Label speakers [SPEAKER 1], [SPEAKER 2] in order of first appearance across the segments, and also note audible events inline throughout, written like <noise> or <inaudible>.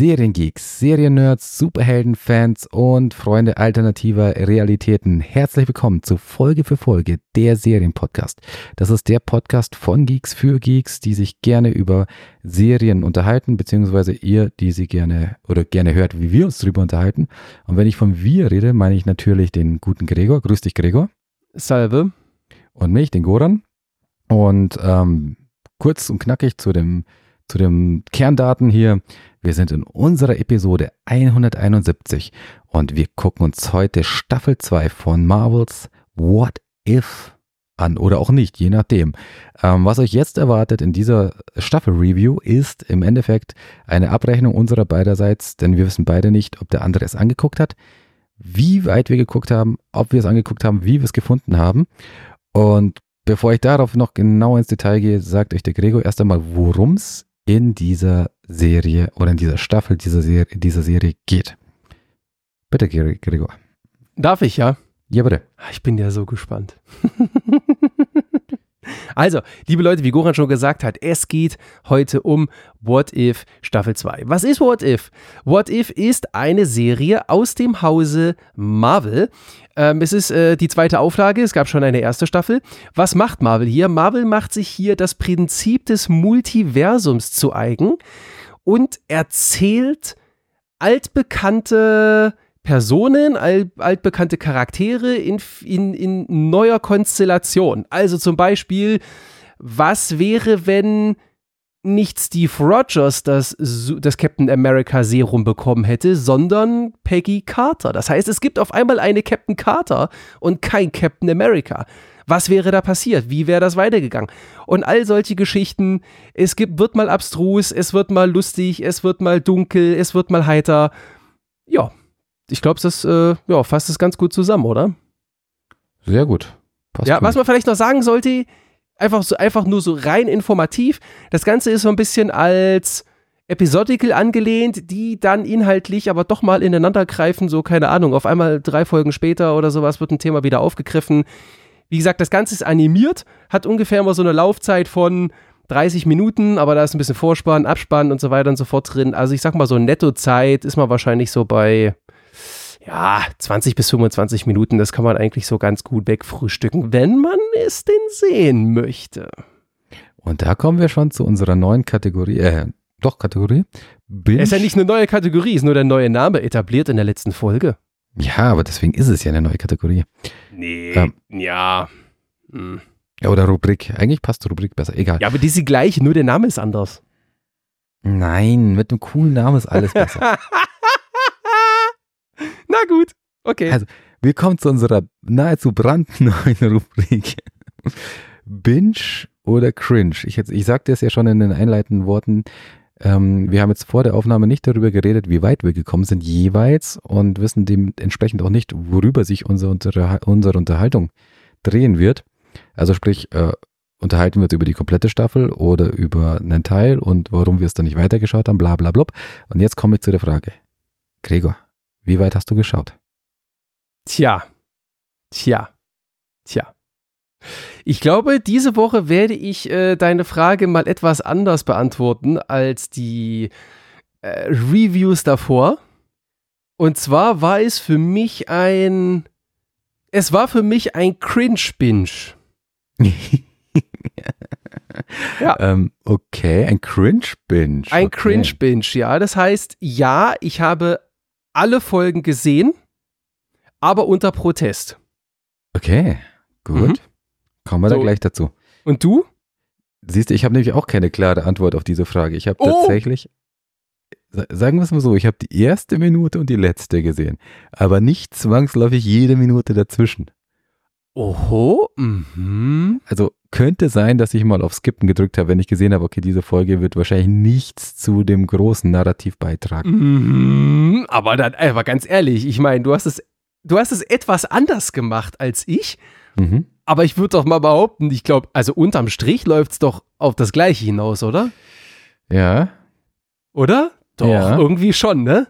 [SPEAKER 1] Seriengeeks, Seriennerds, Superheldenfans und Freunde alternativer Realitäten. Herzlich willkommen zu Folge für Folge der Serienpodcast. Das ist der Podcast von Geeks für Geeks, die sich gerne über Serien unterhalten, beziehungsweise ihr, die sie gerne oder gerne hört, wie wir uns darüber unterhalten. Und wenn ich von wir rede, meine ich natürlich den guten Gregor. Grüß dich, Gregor.
[SPEAKER 2] Salve.
[SPEAKER 1] Und mich, den Goran. Und ähm, kurz und knackig zu dem zu den Kerndaten hier. Wir sind in unserer Episode 171 und wir gucken uns heute Staffel 2 von Marvels What If an oder auch nicht, je nachdem. Ähm, was euch jetzt erwartet in dieser Staffel-Review ist im Endeffekt eine Abrechnung unserer beiderseits, denn wir wissen beide nicht, ob der andere es angeguckt hat, wie weit wir geguckt haben, ob wir es angeguckt haben, wie wir es gefunden haben. Und bevor ich darauf noch genau ins Detail gehe, sagt euch der Gregor erst einmal, worum es in dieser Serie oder in dieser Staffel dieser Serie, dieser Serie geht. Bitte, Gregor.
[SPEAKER 2] Darf ich, ja?
[SPEAKER 1] Ja, bitte.
[SPEAKER 2] Ich bin ja so gespannt. <laughs> Also, liebe Leute, wie Goran schon gesagt hat, es geht heute um What If Staffel 2. Was ist What If? What If ist eine Serie aus dem Hause Marvel. Ähm, es ist äh, die zweite Auflage, es gab schon eine erste Staffel. Was macht Marvel hier? Marvel macht sich hier das Prinzip des Multiversums zu eigen und erzählt altbekannte Personen, altbekannte Charaktere in, in, in neuer Konstellation. Also zum Beispiel, was wäre, wenn nicht Steve Rogers das, das Captain America Serum bekommen hätte, sondern Peggy Carter. Das heißt, es gibt auf einmal eine Captain Carter und kein Captain America. Was wäre da passiert? Wie wäre das weitergegangen? Und all solche Geschichten. Es gibt, wird mal abstrus, es wird mal lustig, es wird mal dunkel, es wird mal heiter. Ja, ich glaube, das äh, ja, fasst es ganz gut zusammen, oder?
[SPEAKER 1] Sehr gut.
[SPEAKER 2] Passt ja, gut. was man vielleicht noch sagen sollte, einfach, so, einfach nur so rein informativ, das Ganze ist so ein bisschen als Episodical angelehnt, die dann inhaltlich aber doch mal ineinander greifen, so keine Ahnung, auf einmal drei Folgen später oder sowas wird ein Thema wieder aufgegriffen. Wie gesagt, das Ganze ist animiert, hat ungefähr mal so eine Laufzeit von 30 Minuten, aber da ist ein bisschen Vorspann, Abspann und so weiter und so fort drin. Also ich sag mal so Nettozeit ist man wahrscheinlich so bei ja, 20 bis 25 Minuten, das kann man eigentlich so ganz gut wegfrühstücken, wenn man es denn sehen möchte.
[SPEAKER 1] Und da kommen wir schon zu unserer neuen Kategorie, äh, doch Kategorie.
[SPEAKER 2] Binge. Ist ja nicht eine neue Kategorie, ist nur der neue Name etabliert in der letzten Folge.
[SPEAKER 1] Ja, aber deswegen ist es ja eine neue Kategorie.
[SPEAKER 2] Nee, ähm, ja.
[SPEAKER 1] Hm. Ja, oder Rubrik. Eigentlich passt Rubrik besser, egal.
[SPEAKER 2] Ja, aber die ist die gleiche, nur der Name ist anders.
[SPEAKER 1] Nein, mit einem coolen Namen ist alles besser. <laughs>
[SPEAKER 2] Na gut, okay.
[SPEAKER 1] Also, wir kommen zu unserer nahezu brandneuen <laughs> Rubrik. Binge oder Cringe? Ich, ich sagte es ja schon in den einleitenden Worten. Ähm, wir haben jetzt vor der Aufnahme nicht darüber geredet, wie weit wir gekommen sind jeweils und wissen dementsprechend auch nicht, worüber sich unsere, unsere Unterhaltung drehen wird. Also sprich, äh, unterhalten wir uns über die komplette Staffel oder über einen Teil und warum wir es dann nicht weitergeschaut haben, bla bla bla. Und jetzt komme ich zu der Frage. Gregor, wie weit hast du geschaut?
[SPEAKER 2] Tja, tja, tja. Ich glaube, diese Woche werde ich äh, deine Frage mal etwas anders beantworten als die äh, Reviews davor. Und zwar war es für mich ein. Es war für mich ein Cringe-Binge. <laughs>
[SPEAKER 1] ja. Ähm, okay, ein Cringe-Binge.
[SPEAKER 2] Ein okay. Cringe-Binge, ja. Das heißt, ja, ich habe alle Folgen gesehen, aber unter Protest.
[SPEAKER 1] Okay, gut. Mhm. Kommen wir so. da gleich dazu.
[SPEAKER 2] Und du?
[SPEAKER 1] Siehst du, ich habe nämlich auch keine klare Antwort auf diese Frage. Ich habe oh. tatsächlich, sagen wir es mal so, ich habe die erste Minute und die letzte gesehen, aber nicht zwangsläufig jede Minute dazwischen.
[SPEAKER 2] Oho, mhm.
[SPEAKER 1] Also könnte sein, dass ich mal auf Skippen gedrückt habe, wenn ich gesehen habe, okay, diese Folge wird wahrscheinlich nichts zu dem großen Narrativ beitragen.
[SPEAKER 2] Mhm, aber dann, aber ganz ehrlich, ich meine, du hast es, du hast es etwas anders gemacht als ich. Mhm. Aber ich würde doch mal behaupten, ich glaube, also unterm Strich läuft es doch auf das Gleiche hinaus, oder?
[SPEAKER 1] Ja.
[SPEAKER 2] Oder? Doch, ja. irgendwie schon, ne?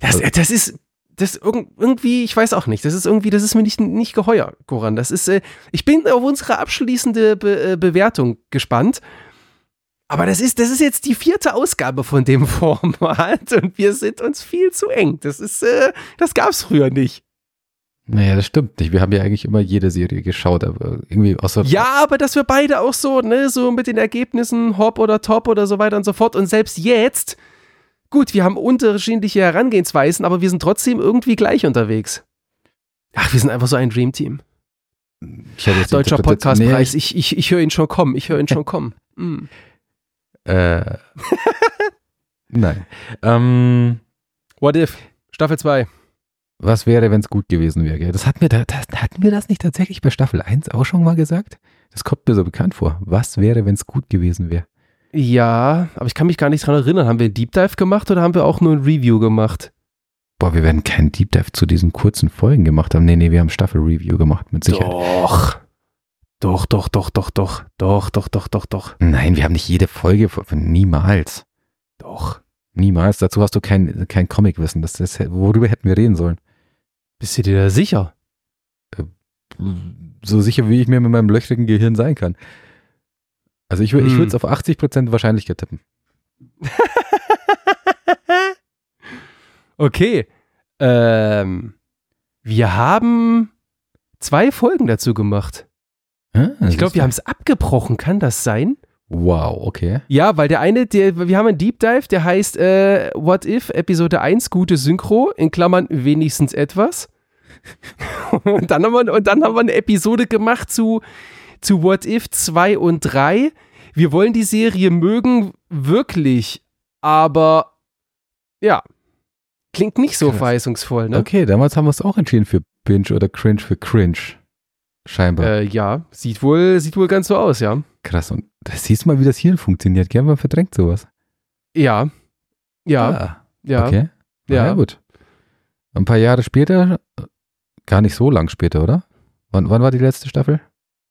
[SPEAKER 2] Das, also das ist, das irgendwie, ich weiß auch nicht, das ist irgendwie, das ist mir nicht, nicht geheuer, Goran. Das ist, äh, ich bin auf unsere abschließende Be äh, Bewertung gespannt. Aber das ist, das ist jetzt die vierte Ausgabe von dem <laughs> Format und wir sind uns viel zu eng. Das ist, äh, das gab's früher nicht.
[SPEAKER 1] Naja, das stimmt nicht. Wir haben ja eigentlich immer jede Serie geschaut, aber irgendwie außer.
[SPEAKER 2] Ja, aber dass wir beide auch so, ne, so mit den Ergebnissen Hop oder Top oder so weiter und so fort. Und selbst jetzt, gut, wir haben unterschiedliche Herangehensweisen, aber wir sind trotzdem irgendwie gleich unterwegs. Ach, wir sind einfach so ein Dreamteam. Deutscher Podcastpreis, nee, ich, ich, ich höre ihn schon kommen, ich höre ihn schon kommen. Mm. <laughs>
[SPEAKER 1] Äh, nein. Ähm,
[SPEAKER 2] What if? Staffel 2.
[SPEAKER 1] Was wäre, wenn es gut gewesen wäre? Das hatten, wir da, das, hatten wir das nicht tatsächlich bei Staffel 1 auch schon mal gesagt? Das kommt mir so bekannt vor. Was wäre, wenn es gut gewesen wäre?
[SPEAKER 2] Ja, aber ich kann mich gar nicht dran erinnern. Haben wir einen Deep Dive gemacht oder haben wir auch nur ein Review gemacht?
[SPEAKER 1] Boah, wir werden keinen Deep Dive zu diesen kurzen Folgen gemacht haben. Nee, nee, wir haben Staffel-Review gemacht, mit Sicherheit.
[SPEAKER 2] Doch. Doch, doch, doch, doch, doch, doch, doch, doch, doch, doch.
[SPEAKER 1] Nein, wir haben nicht jede Folge, niemals.
[SPEAKER 2] Doch.
[SPEAKER 1] Niemals. Dazu hast du kein, kein Comic-Wissen. Das ist, worüber hätten wir reden sollen?
[SPEAKER 2] Bist du dir da sicher?
[SPEAKER 1] Äh, so sicher, wie ich mir mit meinem löchrigen Gehirn sein kann. Also ich, hm. ich würde es auf 80% Wahrscheinlichkeit tippen. <laughs>
[SPEAKER 2] okay. Ähm, wir haben zwei Folgen dazu gemacht. Ah, ich glaube, wir haben es abgebrochen. Kann das sein?
[SPEAKER 1] Wow, okay.
[SPEAKER 2] Ja, weil der eine, der, wir haben einen Deep Dive, der heißt äh, What If, Episode 1, gute Synchro, in Klammern wenigstens etwas. <laughs> und, dann haben wir, und dann haben wir eine Episode gemacht zu, zu What If 2 und 3. Wir wollen die Serie mögen, wirklich, aber ja, klingt nicht so Krass. verheißungsvoll, ne?
[SPEAKER 1] Okay, damals haben wir es auch entschieden für Binge oder Cringe für Cringe. Scheinbar.
[SPEAKER 2] Äh, ja, sieht wohl, sieht wohl ganz so aus, ja.
[SPEAKER 1] Krass. Und da siehst du mal, wie das Hirn funktioniert. Gell? Man verdrängt sowas.
[SPEAKER 2] Ja. Ja. Ah, ja.
[SPEAKER 1] Okay. Ja. ja, gut. Ein paar Jahre später, gar nicht so lang später, oder? Wann, wann war die letzte Staffel?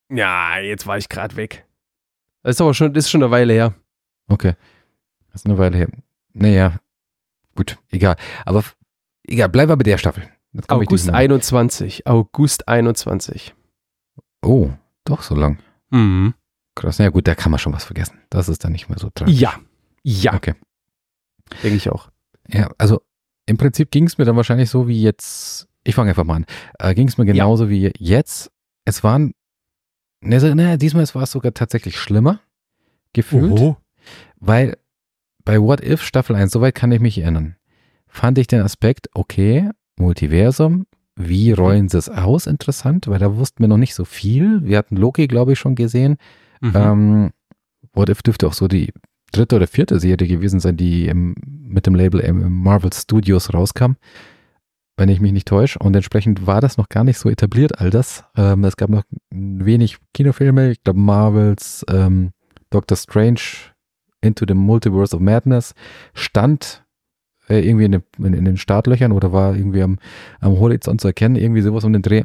[SPEAKER 2] Ja, jetzt war ich gerade weg. Das ist aber schon, das ist schon eine Weile her.
[SPEAKER 1] Okay. Das ist eine Weile her. Naja, gut, egal. Aber egal, bleiben wir bei der Staffel.
[SPEAKER 2] August 21. August 21.
[SPEAKER 1] Oh, doch so lang.
[SPEAKER 2] Mhm.
[SPEAKER 1] Krass. Ja gut, da kann man schon was vergessen. Das ist dann nicht mehr so tragisch.
[SPEAKER 2] Ja. Ja.
[SPEAKER 1] Okay.
[SPEAKER 2] Denke ich auch.
[SPEAKER 1] Ja, also im Prinzip ging es mir dann wahrscheinlich so wie jetzt, ich fange einfach mal an, äh, ging es mir genauso ja. wie jetzt. Es waren, ne, ne, diesmal war es sogar tatsächlich schlimmer gefühlt, Oho. weil bei What If Staffel 1, soweit kann ich mich erinnern, fand ich den Aspekt, okay, Multiversum, wie rollen sie es aus? Interessant, weil da wussten wir noch nicht so viel. Wir hatten Loki, glaube ich, schon gesehen. Mhm. Ähm, What If dürfte auch so die dritte oder vierte Serie gewesen sein, die im, mit dem Label Marvel Studios rauskam, wenn ich mich nicht täusche. Und entsprechend war das noch gar nicht so etabliert, all das. Ähm, es gab noch wenig Kinofilme. Ich glaube, Marvels ähm, Doctor Strange Into the Multiverse of Madness stand äh, irgendwie in den, in, in, den Startlöchern oder war irgendwie am, am Horizont zu erkennen, irgendwie sowas um den Dreh.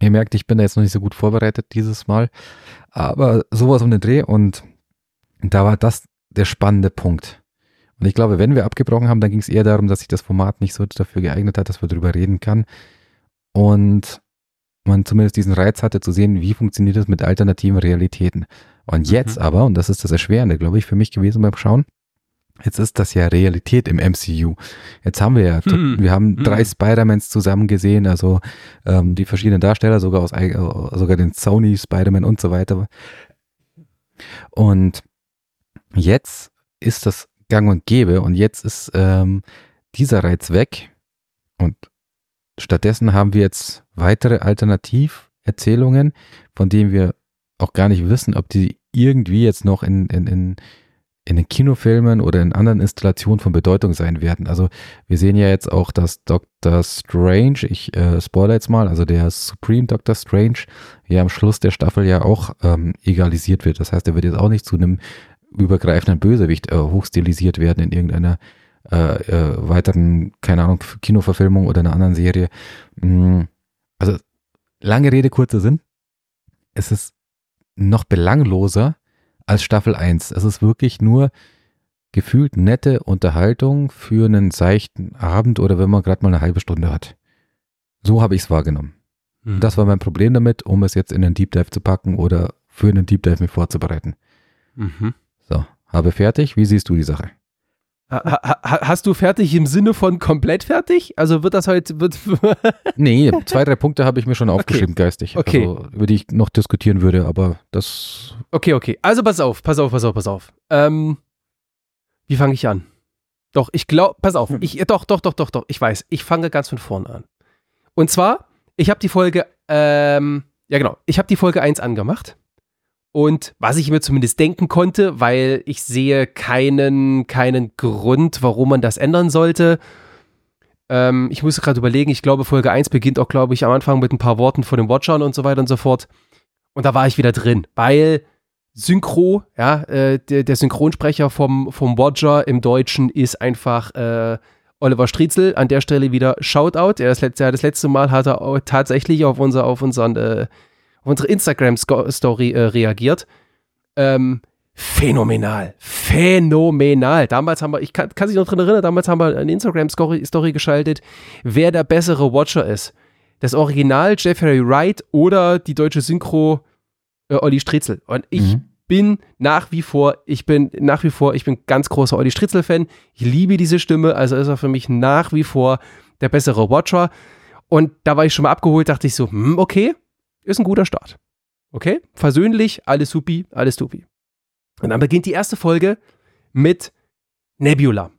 [SPEAKER 1] Ihr merkt, ich bin da jetzt noch nicht so gut vorbereitet dieses Mal, aber sowas um den Dreh und da war das der spannende Punkt. Und ich glaube, wenn wir abgebrochen haben, dann ging es eher darum, dass sich das Format nicht so dafür geeignet hat, dass man darüber reden kann. Und man zumindest diesen Reiz hatte zu sehen, wie funktioniert das mit alternativen Realitäten. Und jetzt mhm. aber, und das ist das Erschwerende, glaube ich, für mich gewesen beim Schauen, Jetzt ist das ja Realität im MCU. Jetzt haben wir ja, hm. wir haben hm. drei Spider-Mans zusammen gesehen, also ähm, die verschiedenen Darsteller, sogar aus äh, sogar den Sony Spider-Man und so weiter. Und jetzt ist das gang und gäbe und jetzt ist ähm, dieser Reiz weg und stattdessen haben wir jetzt weitere Alternativerzählungen, von denen wir auch gar nicht wissen, ob die irgendwie jetzt noch in, in, in in den Kinofilmen oder in anderen Installationen von Bedeutung sein werden. Also wir sehen ja jetzt auch, dass Dr. Strange, ich äh, spoilere jetzt mal, also der Supreme Dr. Strange, ja am Schluss der Staffel ja auch ähm, egalisiert wird. Das heißt, er wird jetzt auch nicht zu einem übergreifenden Bösewicht äh, hochstilisiert werden in irgendeiner äh, äh, weiteren, keine Ahnung, Kinoverfilmung oder einer anderen Serie. Mhm. Also lange Rede, kurzer Sinn. Es ist noch belangloser, als Staffel 1. Es ist wirklich nur gefühlt nette Unterhaltung für einen seichten Abend oder wenn man gerade mal eine halbe Stunde hat. So habe ich es wahrgenommen. Mhm. Das war mein Problem damit, um es jetzt in einen Deep Dive zu packen oder für einen Deep Dive mir vorzubereiten.
[SPEAKER 2] Mhm.
[SPEAKER 1] Habe fertig. Wie siehst du die Sache?
[SPEAKER 2] Ha, ha, hast du fertig im Sinne von komplett fertig? Also wird das heute. Wird <laughs>
[SPEAKER 1] nee, <laughs> zwei, drei Punkte habe ich mir schon aufgeschrieben,
[SPEAKER 2] okay.
[SPEAKER 1] geistig.
[SPEAKER 2] Okay.
[SPEAKER 1] Also, über die ich noch diskutieren würde, aber das.
[SPEAKER 2] Okay, okay. Also pass auf, pass auf, pass auf, pass auf. Ähm, wie fange ich an? Doch, ich glaube, pass auf, <laughs> ich, doch, doch, doch, doch, doch, ich weiß, ich fange ganz von vorne an. Und zwar, ich habe die Folge, ähm, ja genau, ich habe die Folge 1 angemacht. Und was ich mir zumindest denken konnte, weil ich sehe keinen, keinen Grund, warum man das ändern sollte. Ähm, ich muss gerade überlegen, ich glaube, Folge 1 beginnt auch, glaube ich, am Anfang mit ein paar Worten von den Watchern und so weiter und so fort. Und da war ich wieder drin, weil Synchro, ja, äh, der, der, Synchronsprecher vom, vom Watcher im Deutschen ist einfach äh, Oliver Striezel. An der Stelle wieder Shoutout. Er das, letzte, das letzte Mal hat er tatsächlich auf, unser, auf, unseren, äh, auf unsere Instagram-Story äh, reagiert. Ähm, phänomenal. Phänomenal. Damals haben wir, ich kann, kann sich noch dran erinnern, damals haben wir eine Instagram-Story geschaltet, wer der bessere Watcher ist. Das Original Jeffrey Wright oder die deutsche Synchro äh, Olli Stritzel. Und ich mhm. bin nach wie vor, ich bin nach wie vor, ich bin ganz großer Olli Stritzel-Fan. Ich liebe diese Stimme, also ist er für mich nach wie vor der bessere Watcher. Und da war ich schon mal abgeholt, dachte ich so, hm, okay, ist ein guter Start. Okay, versöhnlich, alles supi, alles supi. Und dann beginnt die erste Folge mit Nebula.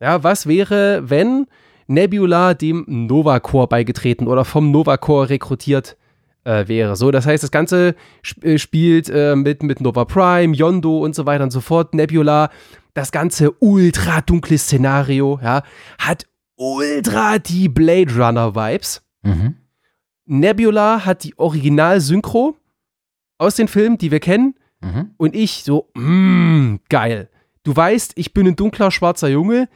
[SPEAKER 2] Ja, was wäre, wenn Nebula dem Nova Corps beigetreten oder vom Nova Corps rekrutiert äh, wäre. So, das heißt, das Ganze sp äh, spielt äh, mit, mit Nova Prime, Yondo und so weiter und so fort, Nebula. Das ganze ultra dunkle Szenario, ja, hat ultra die Blade Runner Vibes. Mhm. Nebula hat die Original-Synchro aus den Filmen, die wir kennen. Mhm. Und ich so, mmm, geil. Du weißt, ich bin ein dunkler schwarzer Junge.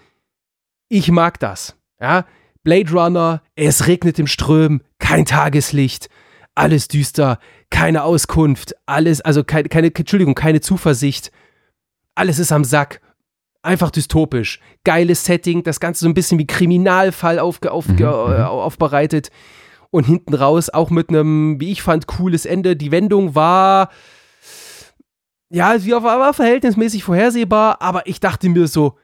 [SPEAKER 2] Ich mag das. Ja, Blade Runner, es regnet im Ström, kein Tageslicht alles düster, keine Auskunft, alles, also keine, keine, Entschuldigung, keine Zuversicht. Alles ist am Sack. Einfach dystopisch. Geiles Setting, das Ganze so ein bisschen wie Kriminalfall aufge, auf, mhm. äh, aufbereitet. Und hinten raus auch mit einem, wie ich fand, cooles Ende. Die Wendung war, ja, sie war verhältnismäßig vorhersehbar, aber ich dachte mir so,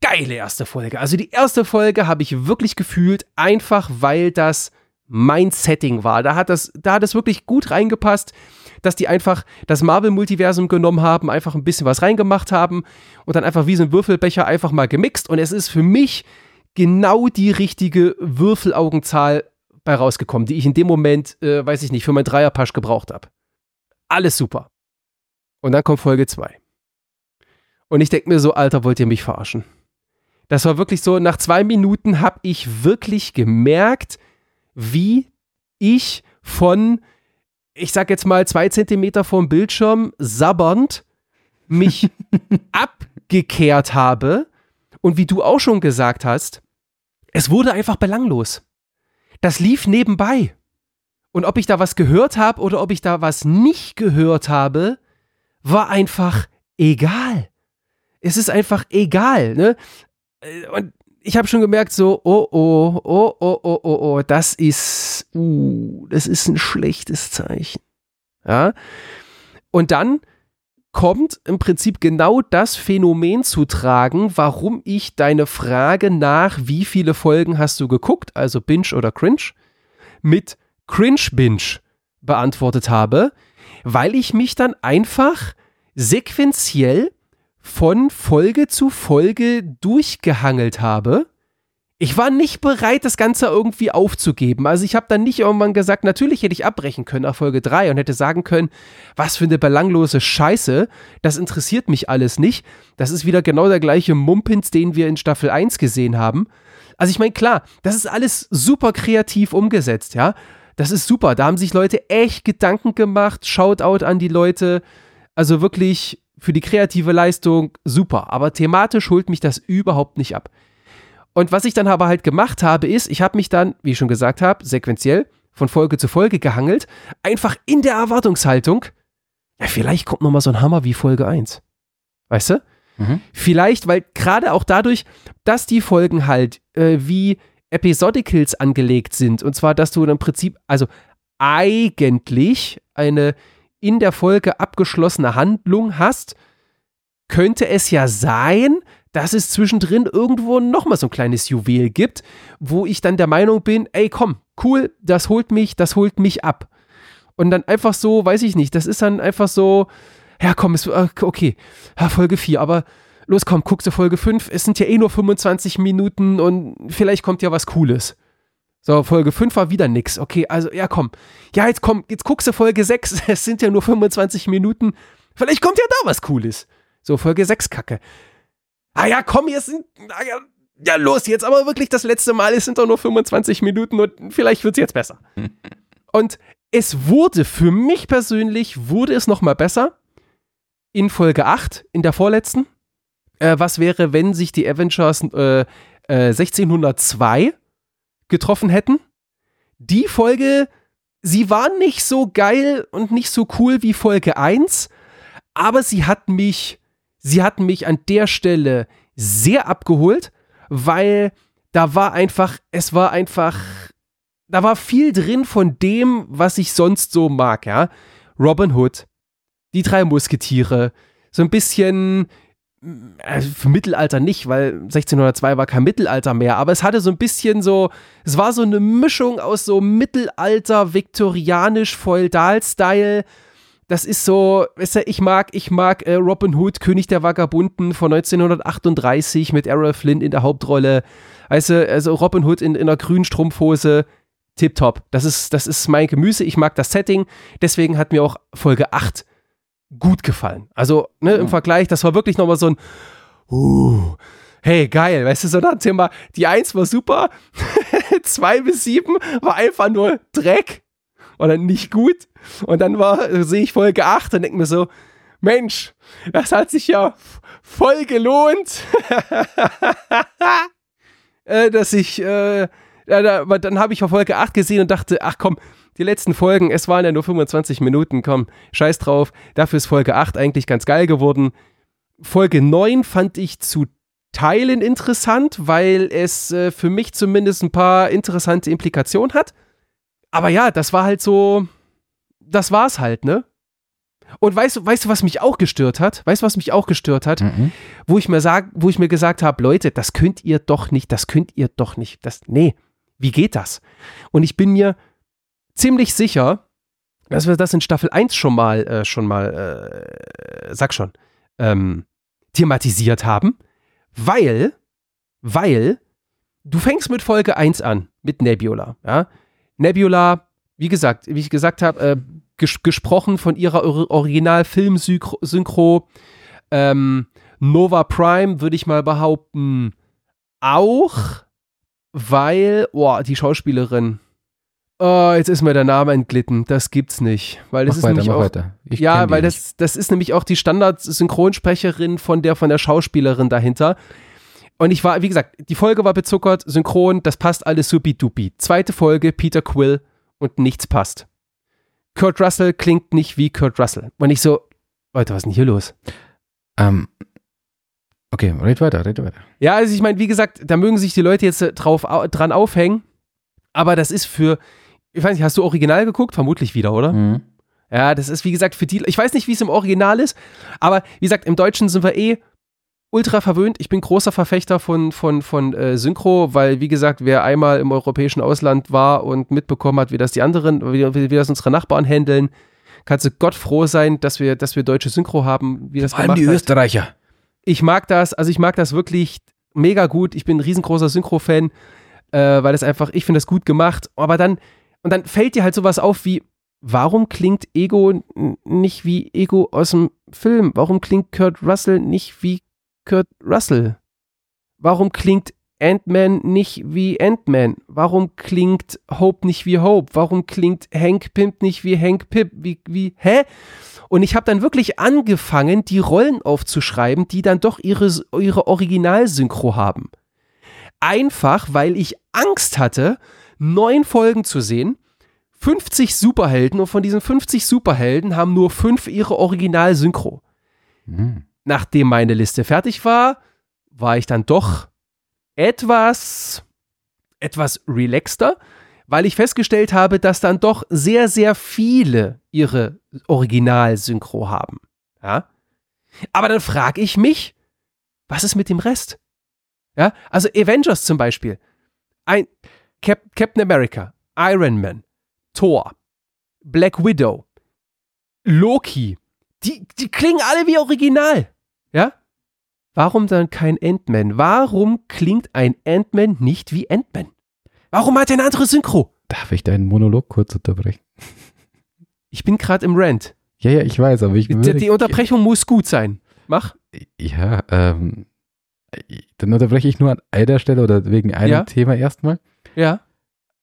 [SPEAKER 2] geile erste Folge. Also die erste Folge habe ich wirklich gefühlt, einfach weil das mein Setting war. Da hat das, da hat es wirklich gut reingepasst, dass die einfach das Marvel-Multiversum genommen haben, einfach ein bisschen was reingemacht haben und dann einfach wie so ein Würfelbecher einfach mal gemixt. Und es ist für mich genau die richtige Würfelaugenzahl bei rausgekommen, die ich in dem Moment, äh, weiß ich nicht, für mein Dreierpasch gebraucht habe. Alles super. Und dann kommt Folge 2. Und ich denke mir so, Alter, wollt ihr mich verarschen? Das war wirklich so, nach zwei Minuten habe ich wirklich gemerkt, wie ich von, ich sag jetzt mal, zwei Zentimeter vom Bildschirm sabbernd mich <laughs> abgekehrt habe. Und wie du auch schon gesagt hast, es wurde einfach belanglos. Das lief nebenbei. Und ob ich da was gehört habe oder ob ich da was nicht gehört habe, war einfach egal. Es ist einfach egal. Ne? Und ich habe schon gemerkt, so, oh, oh, oh, oh, oh, oh, oh, das ist, uh, das ist ein schlechtes Zeichen. Ja. Und dann kommt im Prinzip genau das Phänomen zu tragen, warum ich deine Frage nach, wie viele Folgen hast du geguckt, also Binge oder Cringe, mit Cringe Binge beantwortet habe, weil ich mich dann einfach sequenziell von Folge zu Folge durchgehangelt habe. Ich war nicht bereit, das Ganze irgendwie aufzugeben. Also ich habe dann nicht irgendwann gesagt, natürlich hätte ich abbrechen können nach Folge 3 und hätte sagen können, was für eine belanglose Scheiße, das interessiert mich alles nicht. Das ist wieder genau der gleiche Mumpins, den wir in Staffel 1 gesehen haben. Also ich meine, klar, das ist alles super kreativ umgesetzt, ja. Das ist super. Da haben sich Leute echt Gedanken gemacht. Shoutout an die Leute. Also wirklich für die kreative Leistung super, aber thematisch holt mich das überhaupt nicht ab. Und was ich dann aber halt gemacht habe, ist, ich habe mich dann, wie ich schon gesagt habe, sequenziell von Folge zu Folge gehangelt, einfach in der Erwartungshaltung, ja, vielleicht kommt nochmal so ein Hammer wie Folge 1. Weißt du? Mhm. Vielleicht, weil gerade auch dadurch, dass die Folgen halt äh, wie Episodicals angelegt sind, und zwar, dass du im Prinzip, also eigentlich eine in der Folge abgeschlossene Handlung hast, könnte es ja sein, dass es zwischendrin irgendwo nochmal so ein kleines Juwel gibt, wo ich dann der Meinung bin, ey komm, cool, das holt mich, das holt mich ab. Und dann einfach so, weiß ich nicht, das ist dann einfach so, ja komm, ist, äh, okay, ja, Folge 4, aber los komm, guckst du Folge 5, es sind ja eh nur 25 Minuten und vielleicht kommt ja was Cooles. So, Folge 5 war wieder nix. Okay, also ja, komm. Ja, jetzt komm, jetzt guckst du Folge 6, <laughs> es sind ja nur 25 Minuten. Vielleicht kommt ja da was Cooles. So, Folge 6 Kacke. Ah ja, komm, jetzt sind. Ah ja, ja, los, jetzt aber wirklich das letzte Mal. Es sind doch nur 25 Minuten und vielleicht wird es jetzt besser. <laughs> und es wurde für mich persönlich, wurde es nochmal besser in Folge 8, in der vorletzten. Äh, was wäre, wenn sich die Avengers äh, äh, 1602 getroffen hätten? Die Folge, sie war nicht so geil und nicht so cool wie Folge 1, aber sie hat mich sie hatten mich an der Stelle sehr abgeholt, weil da war einfach, es war einfach, da war viel drin von dem, was ich sonst so mag, ja. Robin Hood, die drei Musketiere, so ein bisschen also für Mittelalter nicht, weil 1602 war kein Mittelalter mehr, aber es hatte so ein bisschen so, es war so eine Mischung aus so Mittelalter, viktorianisch, Feudal-Style das ist so, weißt du, ich mag, ich mag äh, Robin Hood, König der Vagabunden von 1938 mit Errol Flynn in der Hauptrolle. Weißt du, also Robin Hood in, in einer grünen Strumpfhose, tipptopp. Das ist, das ist mein Gemüse, ich mag das Setting. Deswegen hat mir auch Folge 8 gut gefallen. Also, ne, im Vergleich, das war wirklich nochmal so ein, uh, hey, geil, weißt du, so ein Thema, die 1 war super, <laughs> 2 bis 7 war einfach nur Dreck oder nicht gut. Und dann war, sehe ich Folge 8 und denke mir so, Mensch, das hat sich ja voll gelohnt, <laughs> äh, dass ich, äh, ja, dann habe ich Folge 8 gesehen und dachte, ach komm, die letzten Folgen, es waren ja nur 25 Minuten, komm, scheiß drauf. Dafür ist Folge 8 eigentlich ganz geil geworden. Folge 9 fand ich zu Teilen interessant, weil es äh, für mich zumindest ein paar interessante Implikationen hat. Aber ja, das war halt so, das war's halt, ne? Und weißt du, weißt du, was mich auch gestört hat? Weißt du, was mich auch gestört hat? Mhm. Wo ich mir sag, wo ich mir gesagt habe, Leute, das könnt ihr doch nicht, das könnt ihr doch nicht. Das, nee, wie geht das? Und ich bin mir ziemlich sicher, dass wir das in Staffel 1 schon mal, äh, schon mal, äh, sag schon, ähm, thematisiert haben, weil, weil, du fängst mit Folge 1 an, mit Nebula, ja. Nebula, wie gesagt, wie ich gesagt habe, äh, ges gesprochen von ihrer Original-Film-Synchro. Ähm, Nova Prime würde ich mal behaupten, auch, weil, boah, die Schauspielerin. Oh, jetzt ist mir der Name entglitten. Das gibt's nicht. Weil das mach ist weiter, nämlich auch, weiter. ja, weil das, das ist nämlich auch die Standard-Synchronsprecherin von der, von der Schauspielerin dahinter. Und ich war, wie gesagt, die Folge war bezuckert, synchron, das passt alles supi-dupi. Zweite Folge, Peter Quill und nichts passt. Kurt Russell klingt nicht wie Kurt Russell. Und ich so, Leute, was ist denn hier los?
[SPEAKER 1] Ähm, okay, red weiter, red weiter.
[SPEAKER 2] Ja, also ich meine, wie gesagt, da mögen sich die Leute jetzt drauf, dran aufhängen, aber das ist für, ich weiß nicht, hast du Original geguckt? Vermutlich wieder, oder? Mhm. Ja, das ist wie gesagt für die, ich weiß nicht, wie es im Original ist, aber wie gesagt, im Deutschen sind wir eh ultra verwöhnt. Ich bin großer Verfechter von, von, von äh, Synchro, weil, wie gesagt, wer einmal im europäischen Ausland war und mitbekommen hat, wie das die anderen, wie, wie das unsere Nachbarn handeln, kannst du Gott froh sein, dass wir, dass wir deutsche Synchro haben, wie das
[SPEAKER 1] Vor allem die hat. Österreicher.
[SPEAKER 2] Ich mag das, also ich mag das wirklich mega gut. Ich bin ein riesengroßer Synchro-Fan, äh, weil das einfach, ich finde das gut gemacht. Aber dann, und dann fällt dir halt sowas auf wie, warum klingt Ego nicht wie Ego aus dem Film? Warum klingt Kurt Russell nicht wie Kurt Russell? Warum klingt Ant-Man nicht wie Ant-Man? Warum klingt Hope nicht wie Hope? Warum klingt Hank Pimp nicht wie Hank Pip? Wie, wie, hä? Und ich habe dann wirklich angefangen, die Rollen aufzuschreiben, die dann doch ihre, ihre Originalsynchro haben. Einfach, weil ich Angst hatte, neun Folgen zu sehen, 50 Superhelden und von diesen 50 Superhelden haben nur fünf ihre Originalsynchro. Mhm nachdem meine Liste fertig war, war ich dann doch etwas, etwas relaxter, weil ich festgestellt habe, dass dann doch sehr, sehr viele ihre Original-Synchro haben. Ja? Aber dann frage ich mich, was ist mit dem Rest? Ja, also Avengers zum Beispiel. Ein Cap Captain America, Iron Man, Thor, Black Widow, Loki. Die, die klingen alle wie Original. Warum dann kein Ant-Man? Warum klingt ein Ant-Man nicht wie Ant-Man? Warum hat er eine andere Synchro?
[SPEAKER 1] Darf ich deinen Monolog kurz unterbrechen?
[SPEAKER 2] Ich bin gerade im Rant.
[SPEAKER 1] Ja, ja, ich weiß, aber ich
[SPEAKER 2] Die, die Unterbrechung muss gut sein. Mach.
[SPEAKER 1] Ja, ähm, dann unterbreche ich nur an einer Stelle oder wegen einem
[SPEAKER 2] Ja.
[SPEAKER 1] Thema erstmal.
[SPEAKER 2] Ja.